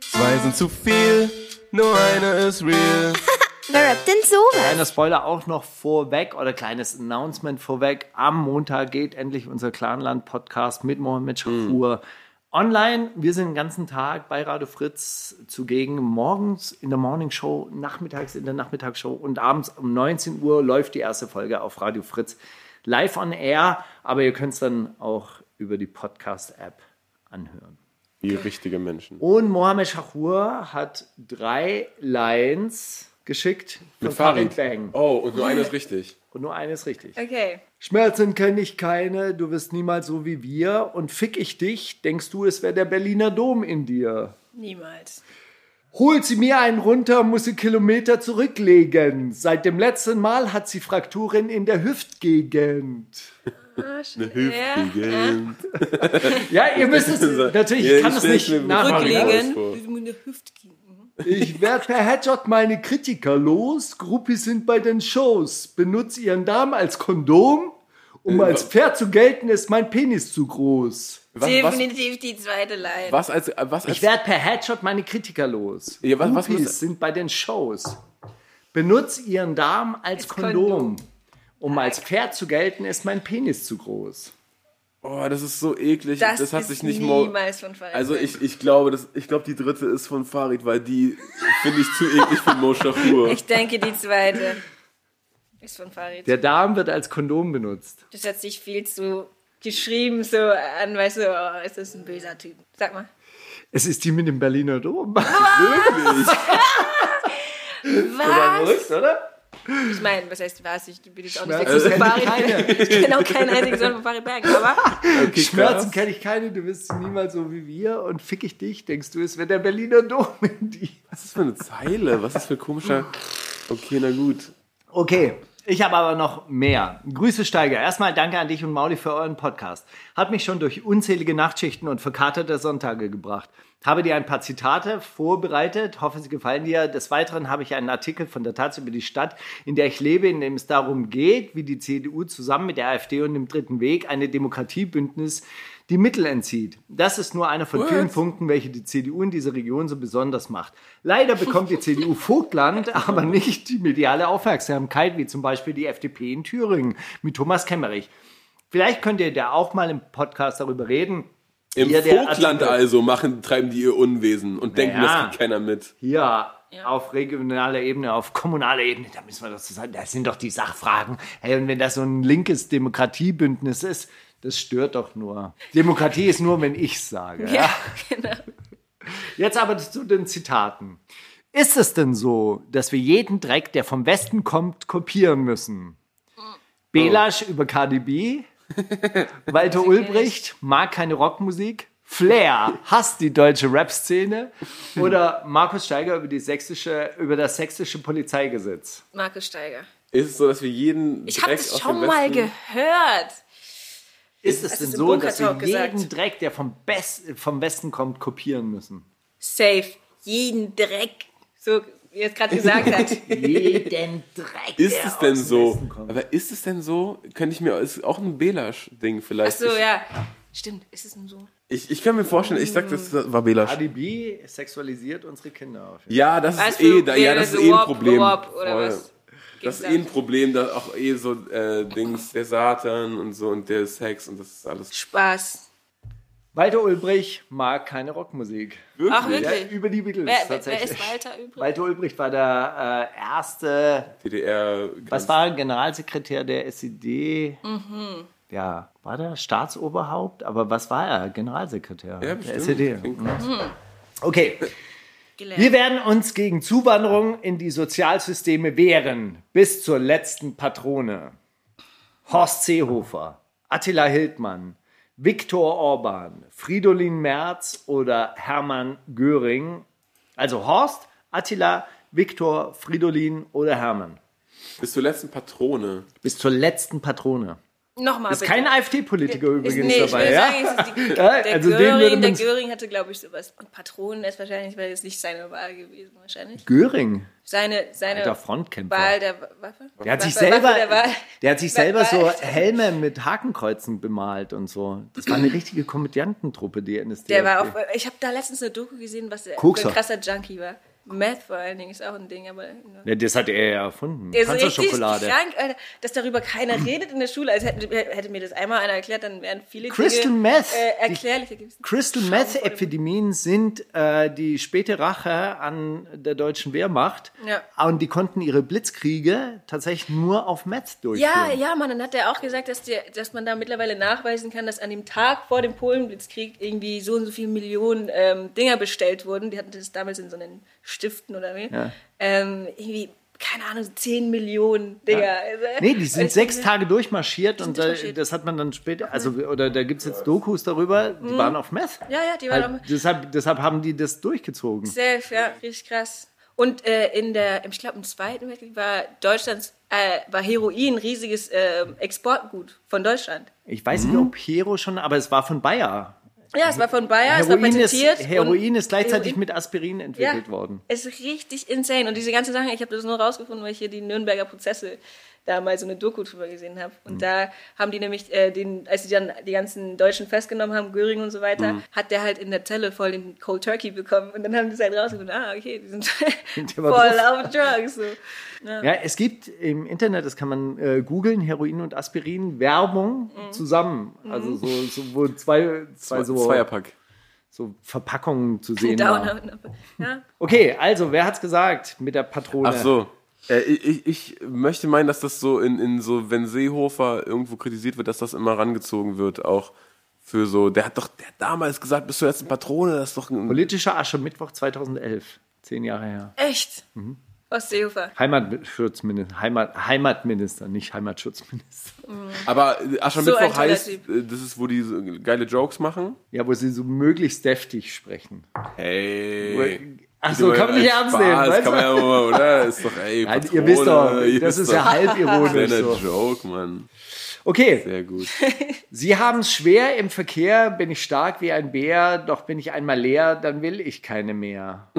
zwei sind zu viel, nur eine ist real. Wer rappt denn sowas? Kleiner Spoiler auch noch vorweg oder kleines Announcement vorweg. Am Montag geht endlich unser Clanland-Podcast mit Mohammed Schafur online. Wir sind den ganzen Tag bei Radio Fritz zugegen. Morgens in der Morning Show, nachmittags in der Nachmittagsshow und abends um 19 Uhr läuft die erste Folge auf Radio Fritz live on air. Aber ihr könnt es dann auch über die Podcast-App anhören. Wie richtige Menschen. Und Mohammed Shahur hat drei Lines geschickt von Mit Farid. Bang. Oh, und nur eine ist richtig. Und nur eines richtig. Okay. Schmerzen kenne ich keine, du wirst niemals so wie wir. Und fick ich dich, denkst du, es wäre der Berliner Dom in dir. Niemals. Holt sie mir einen runter, muss sie Kilometer zurücklegen. Seit dem letzten Mal hat sie Frakturen in der Hüftgegend. Eine Hüftgegend. Ja, ihr müsst es, natürlich, ich Ja, kann ich es nicht nachmachen. wirklich Rücklegen. Ich werd per Headshot meine Kritiker los. Groupies sind bei den Shows. Benutz ihren Darm als Kondom. Um als Pferd zu gelten, ist mein Penis zu groß. Was, was, Definitiv die zweite Line. was als, was als Ich werd per Headshot meine Kritiker los. Ja, was- was muss- sind bei den Shows. Benutz ihren Darm als Als Kondom. Kondom. Um als Pferd zu gelten, ist mein Penis zu groß. Oh, das ist so eklig. Das, Das hat ist sich nicht mal. niemals von Farid. Also ich, ich glaube, das, ich glaube, die dritte ist von Farid, weil die finde ich zu eklig für Mo Shafur. Ich denke, die zweite ist von Farid. Der Darm wird als Kondom benutzt. Das hat sich viel zu geschrieben, so an, weißt du, oh, ist das ein böser Typ. Sag mal. Es ist die mit dem Berliner Dom. Wirklich? Was? Verrückt, oder? Ich meine, was heißt was? Ich bin jetzt auch nicht Schmerzen der größte kenn ich kenne auch keinen einzigen Song von Farid Berg, aber Schmerzen kenne ich keine, du wirst niemals so wie wir und fick ich dich, denkst du, es wäre der Berliner Dom in dir. Was ist das für eine Zeile? Was ist das für ein komischer. Okay, na gut. Okay, ich habe aber noch mehr. Grüße Steiger. Erstmal danke an dich und Mauli für euren Podcast. Hat mich schon durch unzählige Nachtschichten und verkaterte Sonntage gebracht. Habe dir ein paar Zitate vorbereitet, hoffe, sie gefallen dir. Des Weiteren habe ich einen Artikel von der Taz über die Stadt, in der ich lebe, in dem es darum geht, wie die CDU zusammen mit der AfD und dem Dritten Weg eine Demokratiebündnis die Mittel entzieht. Das ist nur einer von vielen Punkten, welche die CDU in dieser Region so besonders macht. Leider bekommt die CDU Vogtland aber nicht die mediale Aufmerksamkeit, wie zum Beispiel die FDP in Thüringen mit Thomas Kemmerich. Vielleicht könnt ihr da auch mal im Podcast darüber reden. Im Hier Vogtland also machen, treiben die ihr Unwesen und denken, Naja. das kriegt keiner mit. Hier auf regionaler Ebene, auf kommunaler Ebene, da müssen wir doch zusammen, das sind doch die Sachfragen. Hey, und wenn das so ein linkes Demokratiebündnis ist, das stört doch nur. Demokratie ist nur, wenn ich sage. Ja? Ja, genau. Jetzt aber zu den Zitaten. Ist es denn so, dass wir jeden Dreck, der vom Westen kommt, kopieren müssen? Belasch über KDB, Walter Ulbricht mag keine Rockmusik, Flair hasst die deutsche Rap-Szene oder Markus Steiger über, die sächsische, über das sächsische Polizeigesetz. Markus Steiger. Ist es so, dass wir jeden Ich habe das aus schon mal gehört. Ist es Hast denn im so, dass wir jeden gesagt? Dreck, der vom, Best, vom Westen kommt, kopieren müssen? Safe. Jeden Dreck. So, wie er es gerade gesagt hat. Jeden Dreck, Ist der es denn so? Westen kommt. Aber ist es denn so? Könnte ich mir, ist auch ein Belasch-Ding Ach vielleicht. so, ich, ja. Stimmt, ist es denn so? ich, ich kann mir vorstellen, ich sag, das war Belasch. KDB sexualisiert unsere Kinder auf. jeden Ja, das ist eh, ja, das ist eh ein Problem. wop oder was? Das ist eh ein Problem, da auch eh so äh, Dings, der Satan und so und der Sex und das ist alles. Spaß. Walter Ulbricht mag keine Rockmusik. Ach, Ja, wirklich? über die Beatles Wer, wer, wer tatsächlich. ist Walter übrigens? Walter Ulbricht war der äh, erste, DDR. was war er, Generalsekretär der SED. Mhm. Ja, war der Staatsoberhaupt? Aber was war er? Generalsekretär Ja, der. SED. Mhm. krass. Okay, Gelernt. wir werden uns gegen Zuwanderung in die Sozialsysteme wehren, bis zur letzten Patrone. Horst Seehofer, Attila Hildmann, Viktor Orban, Fridolin Merz oder Hermann Göring. Also Horst, Attila, Viktor, Fridolin oder Hermann. Bis zur letzten Patrone. Bis zur letzten Patrone. Nochmal Ist bitte. kein AfD-Politiker übrigens nee, dabei, ja? sagen, die, Ja, der, also Göring, der Göring hatte, glaube ich, sowas. Und Patronen ist wahrscheinlich, weil es nicht seine Wahl gewesen, wahrscheinlich. Göring. Seine, seine Alter Frontkämpfer. Wahl der Waffe. Der hat sich Waffe- selber, der, der hat sich selber so Helme mit Hakenkreuzen bemalt und so. Das war eine richtige Komödiantentruppe, die NSDAP. Der war auch, ich habe da letztens eine Doku gesehen, was Kokser. ein krasser Junkie war. Meth vor allen Dingen ist auch ein Ding, aber Ja, das hat er ja erfunden. der Panzerschokolade. krank, Alter, dass darüber keiner redet in der Schule. Also hätte, hätte mir das einmal einer erklärt, dann wären viele Crystal Dinge Meth. äh, erklärlicher gewesen. Crystal Meth-Epidemien sind äh, die späte Rache an der deutschen Wehrmacht. Ja. Und die konnten ihre Blitzkriege tatsächlich nur auf Meth durchführen. Ja, ja, Mann, dann hat er auch gesagt, dass, der, dass man da mittlerweile nachweisen kann, dass an dem Tag vor dem Polenblitzkrieg irgendwie so und so viele Millionen ähm, Dinger bestellt wurden. Die hatten das damals in so einen Stiften oder wie. Ja. Ähm, irgendwie, keine Ahnung, so 10 Millionen Dinger. Also, Nee, die sind sechs denke, Tage durchmarschiert und da, durchmarschiert. das hat man dann später, also oder da gibt es jetzt Dokus darüber, die waren auf Meth. Ja, ja, die waren Halt, auf deshalb, deshalb haben die das durchgezogen. Safe, ja, richtig krass. Und äh, in der, ich glaube, im Zweiten Weltkrieg war Deutschlands, äh, war Heroin ein riesiges äh, Exportgut von Deutschland. Ich weiß nicht, ob Hero schon, aber es war von Bayer. Ja, es war von Bayer, es war Heroin ist, patentiert. Heroin ist gleichzeitig Heroin- mit Aspirin entwickelt worden. Es ist richtig insane. Und diese ganzen Sachen, ich habe das nur rausgefunden, weil ich hier die Nürnberger Prozesse da mal so eine Doku drüber gesehen habe. Und Mhm. da haben die nämlich, äh, den, als sie dann die ganzen Deutschen festgenommen haben, Göring und so weiter, Mhm. hat der halt in der Zelle voll den Cold Turkey bekommen. Und dann haben die es halt rausgefunden, ah, okay, die sind war voll auf Drugs. So. Ja, es gibt im Internet, das kann man äh, googeln, Heroin und Aspirin, Werbung Mhm. zusammen. Also so, so wo zwei, zwei so, Zweierpack. so Verpackungen zu sehen und Upper. Ja, Okay, also wer hat's gesagt mit der Patrone? Ach so. Äh, ich, ich- möchte meinen, dass das so in, in so, wenn Seehofer irgendwo kritisiert wird, dass das immer rangezogen wird, auch für so, der hat doch, der hat damals gesagt, bist du jetzt eine Patrone, das ist doch ein, Politischer Aschermittwoch 2011, zehn Jahre her. echt. Mhm. Aus Seehofer. Heimatschutzminister, Heimat, Heimatminister, nicht Heimatschutzminister. aber äh, Aschermittwoch So ein heißt, Typ. äh, das ist, wo die so geile Jokes machen. Ja, wo sie so möglichst deftig sprechen. Hey. Ach so, kann man nicht ernst nehmen, weißt kann man ja mal, oder? Ist doch, ey, Nein, Patrone, ihr wisst doch, ihr das ist ja halb ironisch. Kleiner So. Joke, Mann. Okay, Sehr gut. Sie haben es schwer im Verkehr, bin ich stark wie ein Bär, doch bin ich einmal leer, dann will ich keine mehr.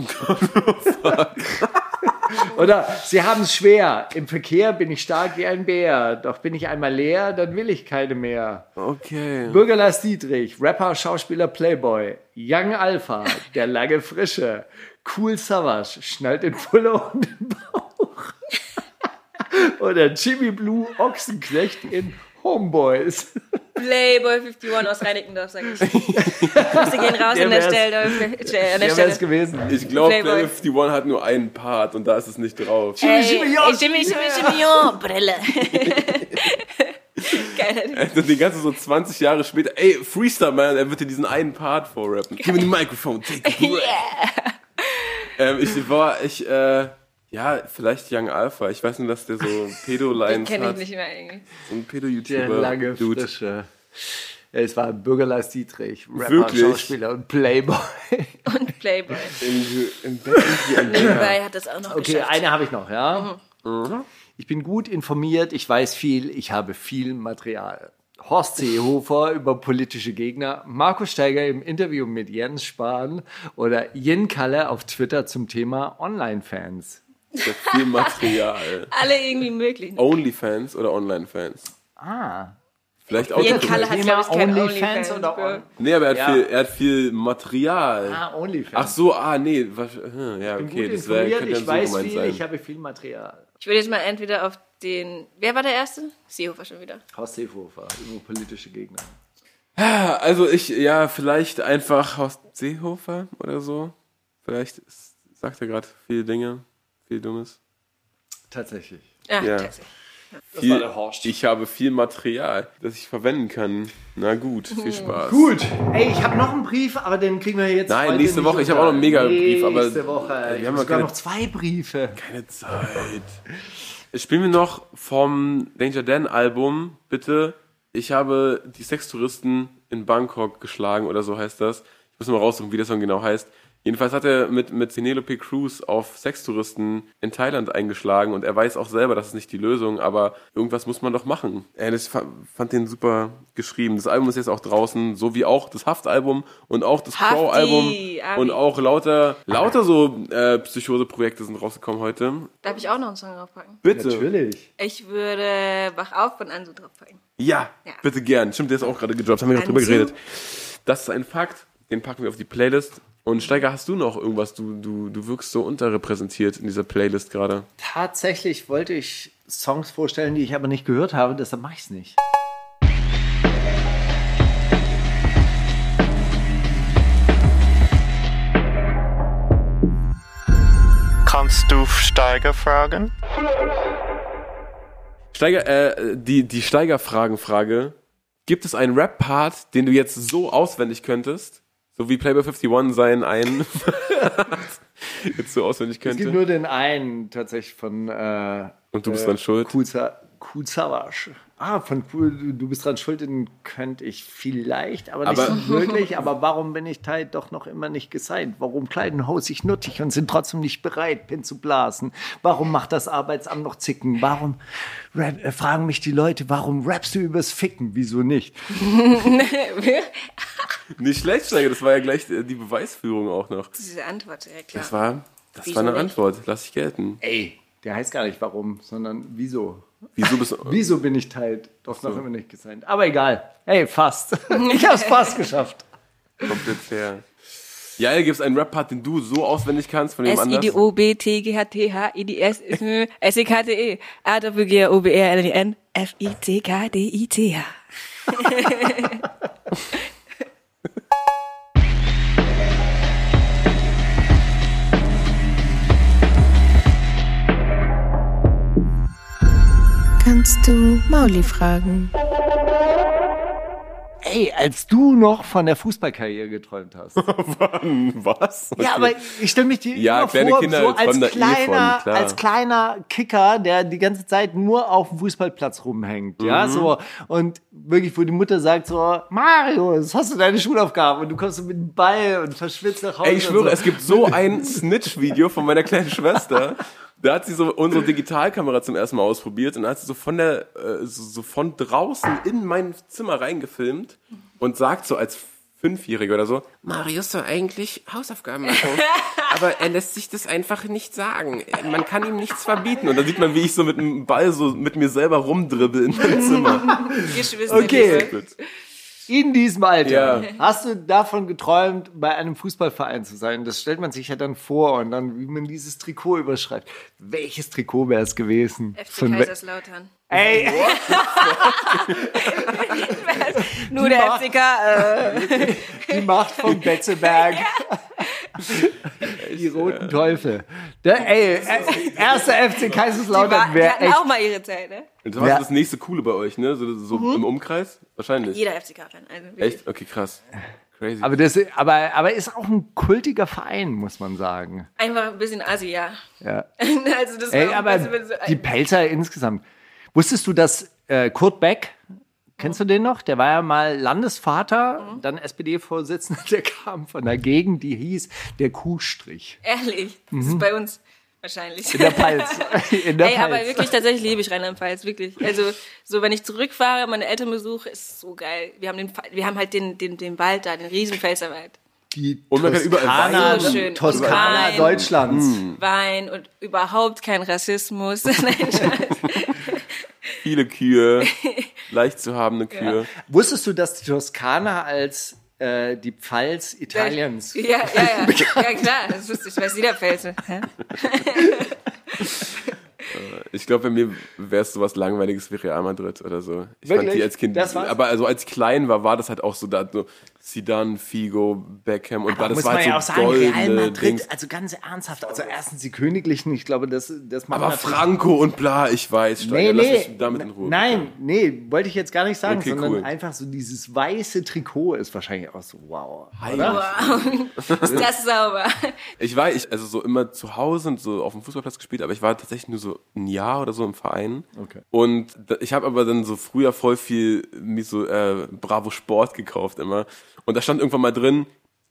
Oder Sie haben es schwer, im Verkehr bin ich stark wie ein Bär, doch bin ich einmal leer, dann will ich keine mehr. Okay. Bürger Lars Dietrich, Rapper, Schauspieler, Playboy, Young Alpha, der lange Frische, Cool Savage, schnallt den Pulle und den Bauch. Oder Jimmy Blue, Ochsenknecht in Homeboys. Playboy 51 aus Reinickendorf, sag ich. Grüße gehen raus Der an der. Stelle. An der Der wäre Stelle. es gewesen. Ich glaube, Playboy. Play 51 hat nur einen Part und da ist es nicht drauf. Jimmy, Jimmy, Jimmy, Jimmy, ja, Brille. Geil. Und die ganze so 20 Jahre später, ey, Freestyle Man, er wird dir diesen einen Part vorrappen. Gib mir die Mikrofon, take a breath. Ähm, ich war, ich, äh, ja, vielleicht Young Alpha. Ich weiß nur, dass der so Den Pedo-Lines kenne ich nicht mehr irgendwie. So ein Der Pedo-YouTuber. lange Dude. Frische. Ja, es war Bürger Lars Dietrich, Rapper, Wirklich? Schauspieler und Playboy. Und Playboy. Im, im Nebenbei hat das auch noch Okay, geschafft. eine habe ich noch, ja. Ich bin gut informiert, ich weiß viel, ich habe viel Material. Horst Seehofer über politische Gegner, Markus Steiger im Interview mit Jens Spahn oder Jen Kalle auf Twitter zum Thema Online-Fans. sehr viel Material. Alle irgendwie möglich. Onlyfans oder Online-Fans? Ah. Vielleicht auch. Jen Kalle hat, glaube ich, kein OnlyFans oder. On- Nee, aber er hat, Ja. viel, er hat viel Material. Ah, OnlyFans. Ach so, ah, nee. Was, hm, ja, ich bin okay, gut das wär, ja ich weiß viel, sein. ich habe viel Material. Ich würde jetzt mal entweder auf den. Wer war der Erste? Seehofer schon wieder. Horst Seehofer über politische Gegner. Also ich, ja, vielleicht einfach Horst Seehofer oder so. Vielleicht ist, sagt er gerade viele Dinge, viel Dummes. Tatsächlich. Ah, Ja. tatsächlich. Viel, war der Horst. Ich habe viel Material, das ich verwenden kann. Na gut, viel Spaß. Gut. Ey, ich habe noch einen Brief, aber den kriegen wir jetzt Nein, heute nächste nicht Woche. Ich habe auch noch einen Mega-Brief, aber- Nächste Woche. Wir ich haben sogar keine- noch zwei Briefe. Keine Zeit. Spielen wir noch vom Danger Dan Album, bitte. Ich habe die Sextouristen in Bangkok geschlagen oder so heißt das. Ich muss mal raussuchen, wie der Song genau heißt. Jedenfalls hat er mit, mit Penelope Cruz auf Sextouristen in Thailand eingeschlagen und er weiß auch selber, das ist nicht die Lösung, aber irgendwas muss man doch machen. Das fa- fand den super geschrieben. Das Album ist jetzt auch draußen, so wie auch das Haft-Album und auch das Crow-Album und auch lauter, lauter so äh, Psychose-Projekte sind rausgekommen heute. Darf ich auch noch einen Song draufpacken? Bitte. Natürlich. Ich würde Wach auf von Ansu draufpacken. Ja, Ja. bitte gern. Stimmt, der ist auch gerade gedroppt, haben wir noch drüber geredet. Das ist ein Fakt, den packen wir auf die Playlist. Und Steiger, hast du noch irgendwas? Du, du, du wirkst so unterrepräsentiert in dieser Playlist gerade. Tatsächlich wollte ich Songs vorstellen, die ich aber nicht gehört habe, deshalb mache ich es nicht. Kannst du Steiger fragen? Steiger, äh, die, die Steiger-Fragen-Frage. Gibt es einen Rap-Part, den du jetzt so auswendig könntest? So wie Playboy 51 seinen einen jetzt so auswendig Es gibt könnte? nur den einen tatsächlich von äh, Und du bist dran schuld? Cool Savage. Ah, von cool, du- bist dran schuld, den könnte ich vielleicht, aber nicht Aber- so wirklich. Aber warum bin ich Teil doch noch immer nicht gesigned? Warum kleiden Hose sich nuttig und sind trotzdem nicht bereit, Pin zu blasen? Warum macht das Arbeitsamt noch zicken? Warum rap, äh, fragen mich die Leute, warum rappst du übers Ficken? Wieso nicht? Nicht schlecht, Steiger, das war ja gleich die Beweisführung auch noch. Diese Antwort, ja klar. Das war, das Wieso war eine nicht? Antwort. Lass ich gelten. Ey, der heißt gar nicht warum, sondern wieso. Wieso bist du. Wieso bin ich Teil doch noch immer nicht gesigned? Aber egal. Hey, fast. ich hab's fast geschafft. komplett fair. Ja, gibt es einen Rap-Part, den du so auswendig kannst von dem anders? S-I-D-O-B-T-G-H-T-H-I-D-S S-E-K-T-E A-W-G-O-B-R-L-I-N F-I-C-K-D-I-T-H Kannst du Mauli fragen? Ey, als du noch von der Fußballkarriere geträumt hast. Was? Ja, aber ich stelle mich dir Ja, immer kleine vor, Kinder so als eh kleiner, von, als kleiner Kicker, der die ganze Zeit nur auf dem Fußballplatz rumhängt, ja, Mhm. so und wirklich, wo die Mutter sagt so, Mario, jetzt hast du deine Schulaufgaben und du kommst so mit dem Ball und verschwitzt nach Hause. Ey, ich schwöre, so. es gibt so ein Snitch-Video von meiner kleinen Schwester, da hat sie so unsere Digitalkamera zum ersten Mal ausprobiert und dann hat sie so von der, äh, so, so von draußen in mein Zimmer reingefilmt und sagt so als Fünfjährige oder so, Marius soll eigentlich Hausaufgaben machen, aber er lässt sich das einfach nicht sagen. Man kann ihm nichts verbieten. Und dann sieht man, wie ich so mit dem Ball so mit mir selber rumdribbel in meinem Zimmer. Geschwister. Okay. Gut. In diesem Alter Ja. hast du davon geträumt, bei einem Fußballverein zu sein. Das stellt man sich ja dann vor und dann, wie man dieses Trikot überschreibt. Welches Trikot wäre es gewesen? FC Kaiserslautern. Ey, Nur der Macht- FCK. Äh, die Macht vom Betzeberg. Die roten Teufel. Der, ey, erster FC die, Kaiserslautern war, die wäre hatten echt. auch mal ihre Zeit, ne? Und das war Ja. das nächste Coole bei euch, ne? So, so im Umkreis? Wahrscheinlich. Jeder FCK-Fan. Also wirklich. Echt? Okay, krass. Crazy. Aber, das, aber, aber ist auch ein kultiger Verein, muss man sagen. Einfach ein bisschen Assi, ja. Ja. also das Ey, war aber so die Pelzer insgesamt. Wusstest du, dass äh, Kurt Beck, kennst du den noch? Der war ja mal Landesvater, Mhm. dann SPD-Vorsitzender, der kam von der Gegend, die hieß der Kuhstrich. Ehrlich, das ist bei uns wahrscheinlich. Mhm. In der Pfalz. In der Ey, aber Pfalz. wirklich, tatsächlich liebe ich Rheinland-Pfalz, wirklich. Also, so, wenn ich zurückfahre, meine Eltern besuche, ist so geil. Wir haben den, wir haben halt den, den, den Wald da, den riesen Pfälzerwald. Die Und man kann überall Toskana, Wein- So schön. Toskana Wein. Deutschlands. Wein und überhaupt kein Rassismus. Nein. Viele Kühe, leicht zu habende Kühe. Wusstest du, dass die Toskana als äh, die Pfalz Italiens Ja, ja, ja. Ja, klar, das wusste ich. Weiß jeder Pfälzer. Hä? Ich glaube, bei mir wäre es sowas langweiliges wie Real Madrid oder so. Ich Wirklich? fand die als Kind, aber also als ich klein war, war das halt auch so da so Zidane, Figo, Beckham und war das muss war man halt ja auch so sagen, Real goldene Madrid, Dings. also ganz ernsthaft, also erstens die Königlichen, ich glaube, das, das macht Aber Franco und bla, ich weiß, Steiger, lass mich damit in Ruhe. Nein, nee, wollte ich jetzt gar nicht sagen, Okay, sondern cool. einfach so dieses weiße Trikot ist wahrscheinlich auch so wow. Wow. Ist das sauber? Ich war, ich, also so immer zu Hause und so auf dem Fußballplatz gespielt, aber ich war tatsächlich nur so ein Jahr oder so im Verein. Okay. Und ich habe aber dann so früher voll viel mir so äh, Bravo Sport gekauft immer. Und da stand irgendwann mal drin,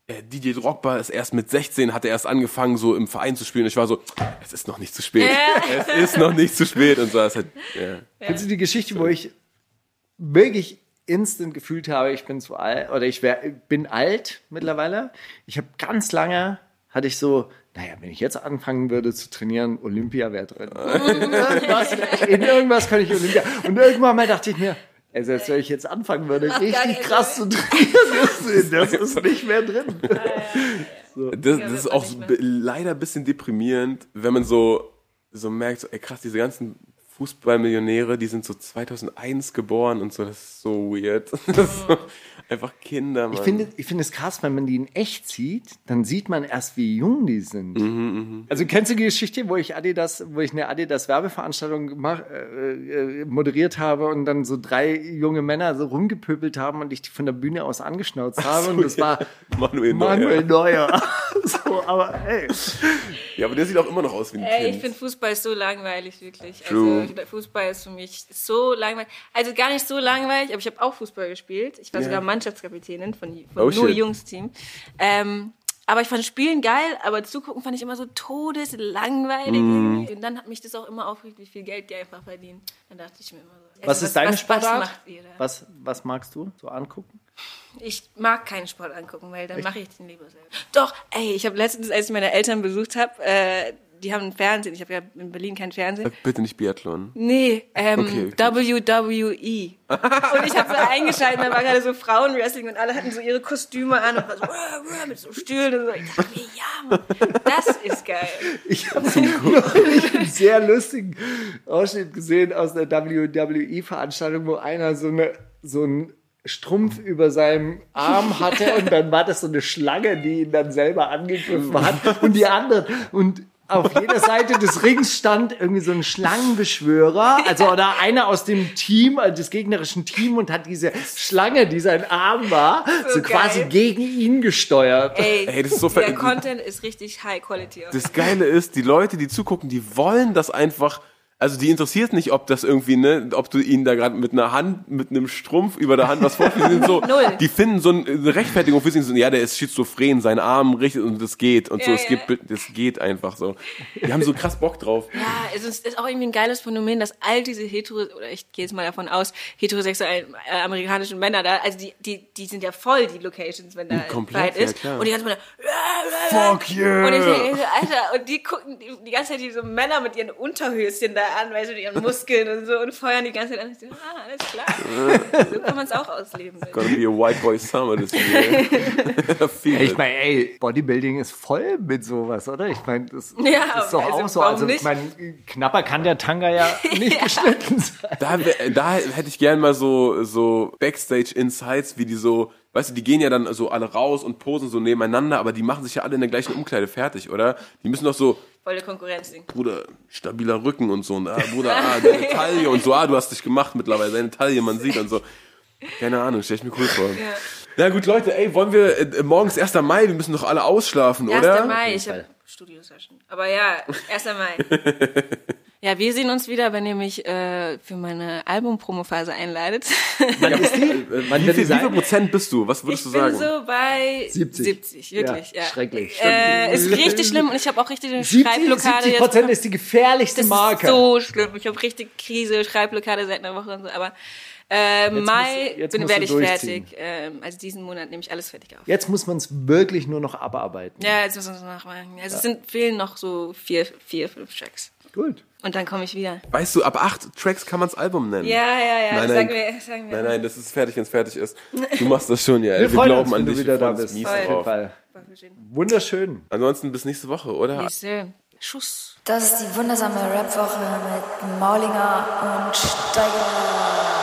äh, Didier Drogba ist erst mit 16, hat er erst angefangen, so im Verein zu spielen. Und ich war so, es ist noch nicht zu spät. Es ist noch nicht zu spät. Und so, es halt, ja. Kennst du die Geschichte, wo ich wirklich instant gefühlt habe, ich bin zu alt oder ich wär, bin alt mittlerweile. Ich habe ganz lange, hatte ich so, naja, wenn ich jetzt anfangen würde zu trainieren, Olympia wäre drin. in, irgendwas, in irgendwas kann ich Olympia. Und irgendwann mal dachte ich mir, ey, selbst wenn ich jetzt anfangen würde, gar richtig krass zu trainieren, das, das ist nicht mehr drin. Das, das ist auch leider ein bisschen deprimierend, wenn man so, so merkt, so, ey krass, diese ganzen Fußballmillionäre, die sind so 2001 geboren und so, das ist so weird. Das ist so, einfach Kinder, Mann. Ich finde, ich finde es krass, wenn man die in echt sieht, dann sieht man erst, wie jung die sind. Mhm, Also kennst du die Geschichte, wo ich Adidas, wo ich eine Adidas Werbeveranstaltung gemacht, äh, äh, moderiert habe und dann so drei junge Männer so rumgepöbelt haben und ich die von der Bühne aus angeschnauzt habe und das war Manuel Neuer. Manuel Neuer. so, aber ey, Ja, aber der sieht auch immer noch aus wie ein Ey, ich Kind. finde Fußball so langweilig, wirklich. True. Also Fußball ist für mich so langweilig. Also gar nicht so langweilig, aber ich habe auch Fußball gespielt. Ich war sogar Mannschaftskapitänin von, von Oh, nur. Jungsteam. Ähm, aber ich fand Spielen geil, aber zugucken fand ich immer so todeslangweilig. Irgendwie. Und dann hat mich das auch immer aufgeregt, wie viel Geld die einfach verdienen. Dann dachte ich mir immer so. was also ist deine was, Sportart? Was macht ihr? Was, was magst du so angucken? Ich mag keinen Sport angucken, weil dann mache ich den lieber selber. Doch, ey, ich habe letztens, als ich meine Eltern besucht habe, äh, die haben ein Fernsehen. Ich habe ja in Berlin kein Fernsehen. Bitte nicht Biathlon. Nee, ähm, Okay, WWE. und ich habe so eingeschaltet, da war gerade so Frauenwrestling und alle hatten so ihre Kostüme an und war so "Rah, rah", mit so Stühlen und so. Ich dachte mir, ja, Mann, das ist geil. Ich habe neulich einen sehr lustigen Ausschnitt gesehen aus der WWE-Veranstaltung, wo einer so eine so einen Strumpf über seinem Arm hatte und dann war das so eine Schlange, die ihn dann selber angegriffen hat und die anderen und auf jeder Seite des Rings stand irgendwie so ein Schlangenbeschwörer, also oder einer aus dem Team, also des gegnerischen Team und hat diese Schlange, die sein Arm war, so, So quasi gegen ihn gesteuert. Ey, Ey, das ist so der Content ist richtig high quality. Das Geile ist, die Leute, die zugucken, die wollen das einfach Also die interessiert nicht, ob das irgendwie, ne, ob du ihnen da gerade mit einer Hand, mit einem Strumpf über der Hand was vorführst. So, Null. die finden so eine Rechtfertigung für sich, so, ja, der ist schizophren, sein Arm richtet und das geht und so, Ja, es ja. gibt, das geht einfach so. Die haben so krass Bock drauf. Ja, es ist, ist auch irgendwie ein geiles Phänomen, dass all diese hetero, oder ich gehe jetzt mal davon aus, heterosexuellen äh, amerikanischen Männer da, also die, die, die sind ja voll die Locations, wenn da Komplett, Pride ja, ist. klar. Und die ganze Zeit, Fuck you. und ich denke, so, Alter, und die gucken die, die ganze Zeit diese Männer mit ihren Unterhöschen da an, weißt du, mit ihren Muskeln und so und feuern die ganze Zeit an. Ich so, ah, alles klar. so kann man es auch ausleben. Gonna be a white boy summer this year. Ich meine, ey, Bodybuilding ist voll mit sowas, oder? Ich meine, das Ja, ist doch also auch so. Also, ich meine, knapper kann der Tanga ja nicht geschnitten sein. Da, da hätte ich gern mal so, so Backstage-Insights, wie die so, weißt du, die gehen ja dann so alle raus und posen so nebeneinander, aber die machen sich ja alle in der gleichen Umkleide fertig, oder? Die müssen doch so, Volle Konkurrenzding. Bruder, stabiler Rücken und so, und ah, Bruder, ah, deine Taille und so, ah, du hast dich gemacht mittlerweile, deine Taille, man sieht und so. Keine Ahnung, stell ich mir cool vor. Na gut, Leute, ey, wollen wir, äh, morgens 1. Mai, wir müssen doch alle ausschlafen, 1. oder? Mai, ich habe Studio-Session. Aber ja, 1. Mai. ja, wir sehen uns wieder, wenn ihr mich äh, für meine Album-Promo-Phase einladet. Wann ist die? Äh, Wann Wie viel, wie viel sein? Prozent bist du? Was würdest ich du sagen? bin so bei 70. 70 wirklich, Ja, ja. schrecklich. Äh, ist richtig schlimm und ich habe auch richtig eine 70, Schreibblockade 70 jetzt. Prozent ist die gefährlichste Das Marke. ist so schlimm. Ich habe richtig Krise, Schreibblockade seit einer Woche und so. Aber äh, Mai jetzt bin, werde ich fertig. Ähm, also diesen Monat nehme ich alles fertig auf. Jetzt muss man es wirklich nur noch abarbeiten. Ja, jetzt müssen wir es nachmachen. Also es sind, fehlen noch so vier, vier, fünf Tracks. Gut. Und dann komme ich wieder. Weißt du, ab acht Tracks kann man's Album nennen. Ja, ja, ja. Nein, nein. sagen wir, sagen wir. Nein, nein, das ist fertig, wenn es fertig ist. Du machst das schon, ja. Wir, Wir, glauben uns, an dich. wieder da bist. mies Auf jeden drauf. Fall. Wunderschön. Ansonsten bis nächste Woche, oder? Nächste. Schuss. Das ist die wundersame Rap-Woche mit Maulinger und Steiger.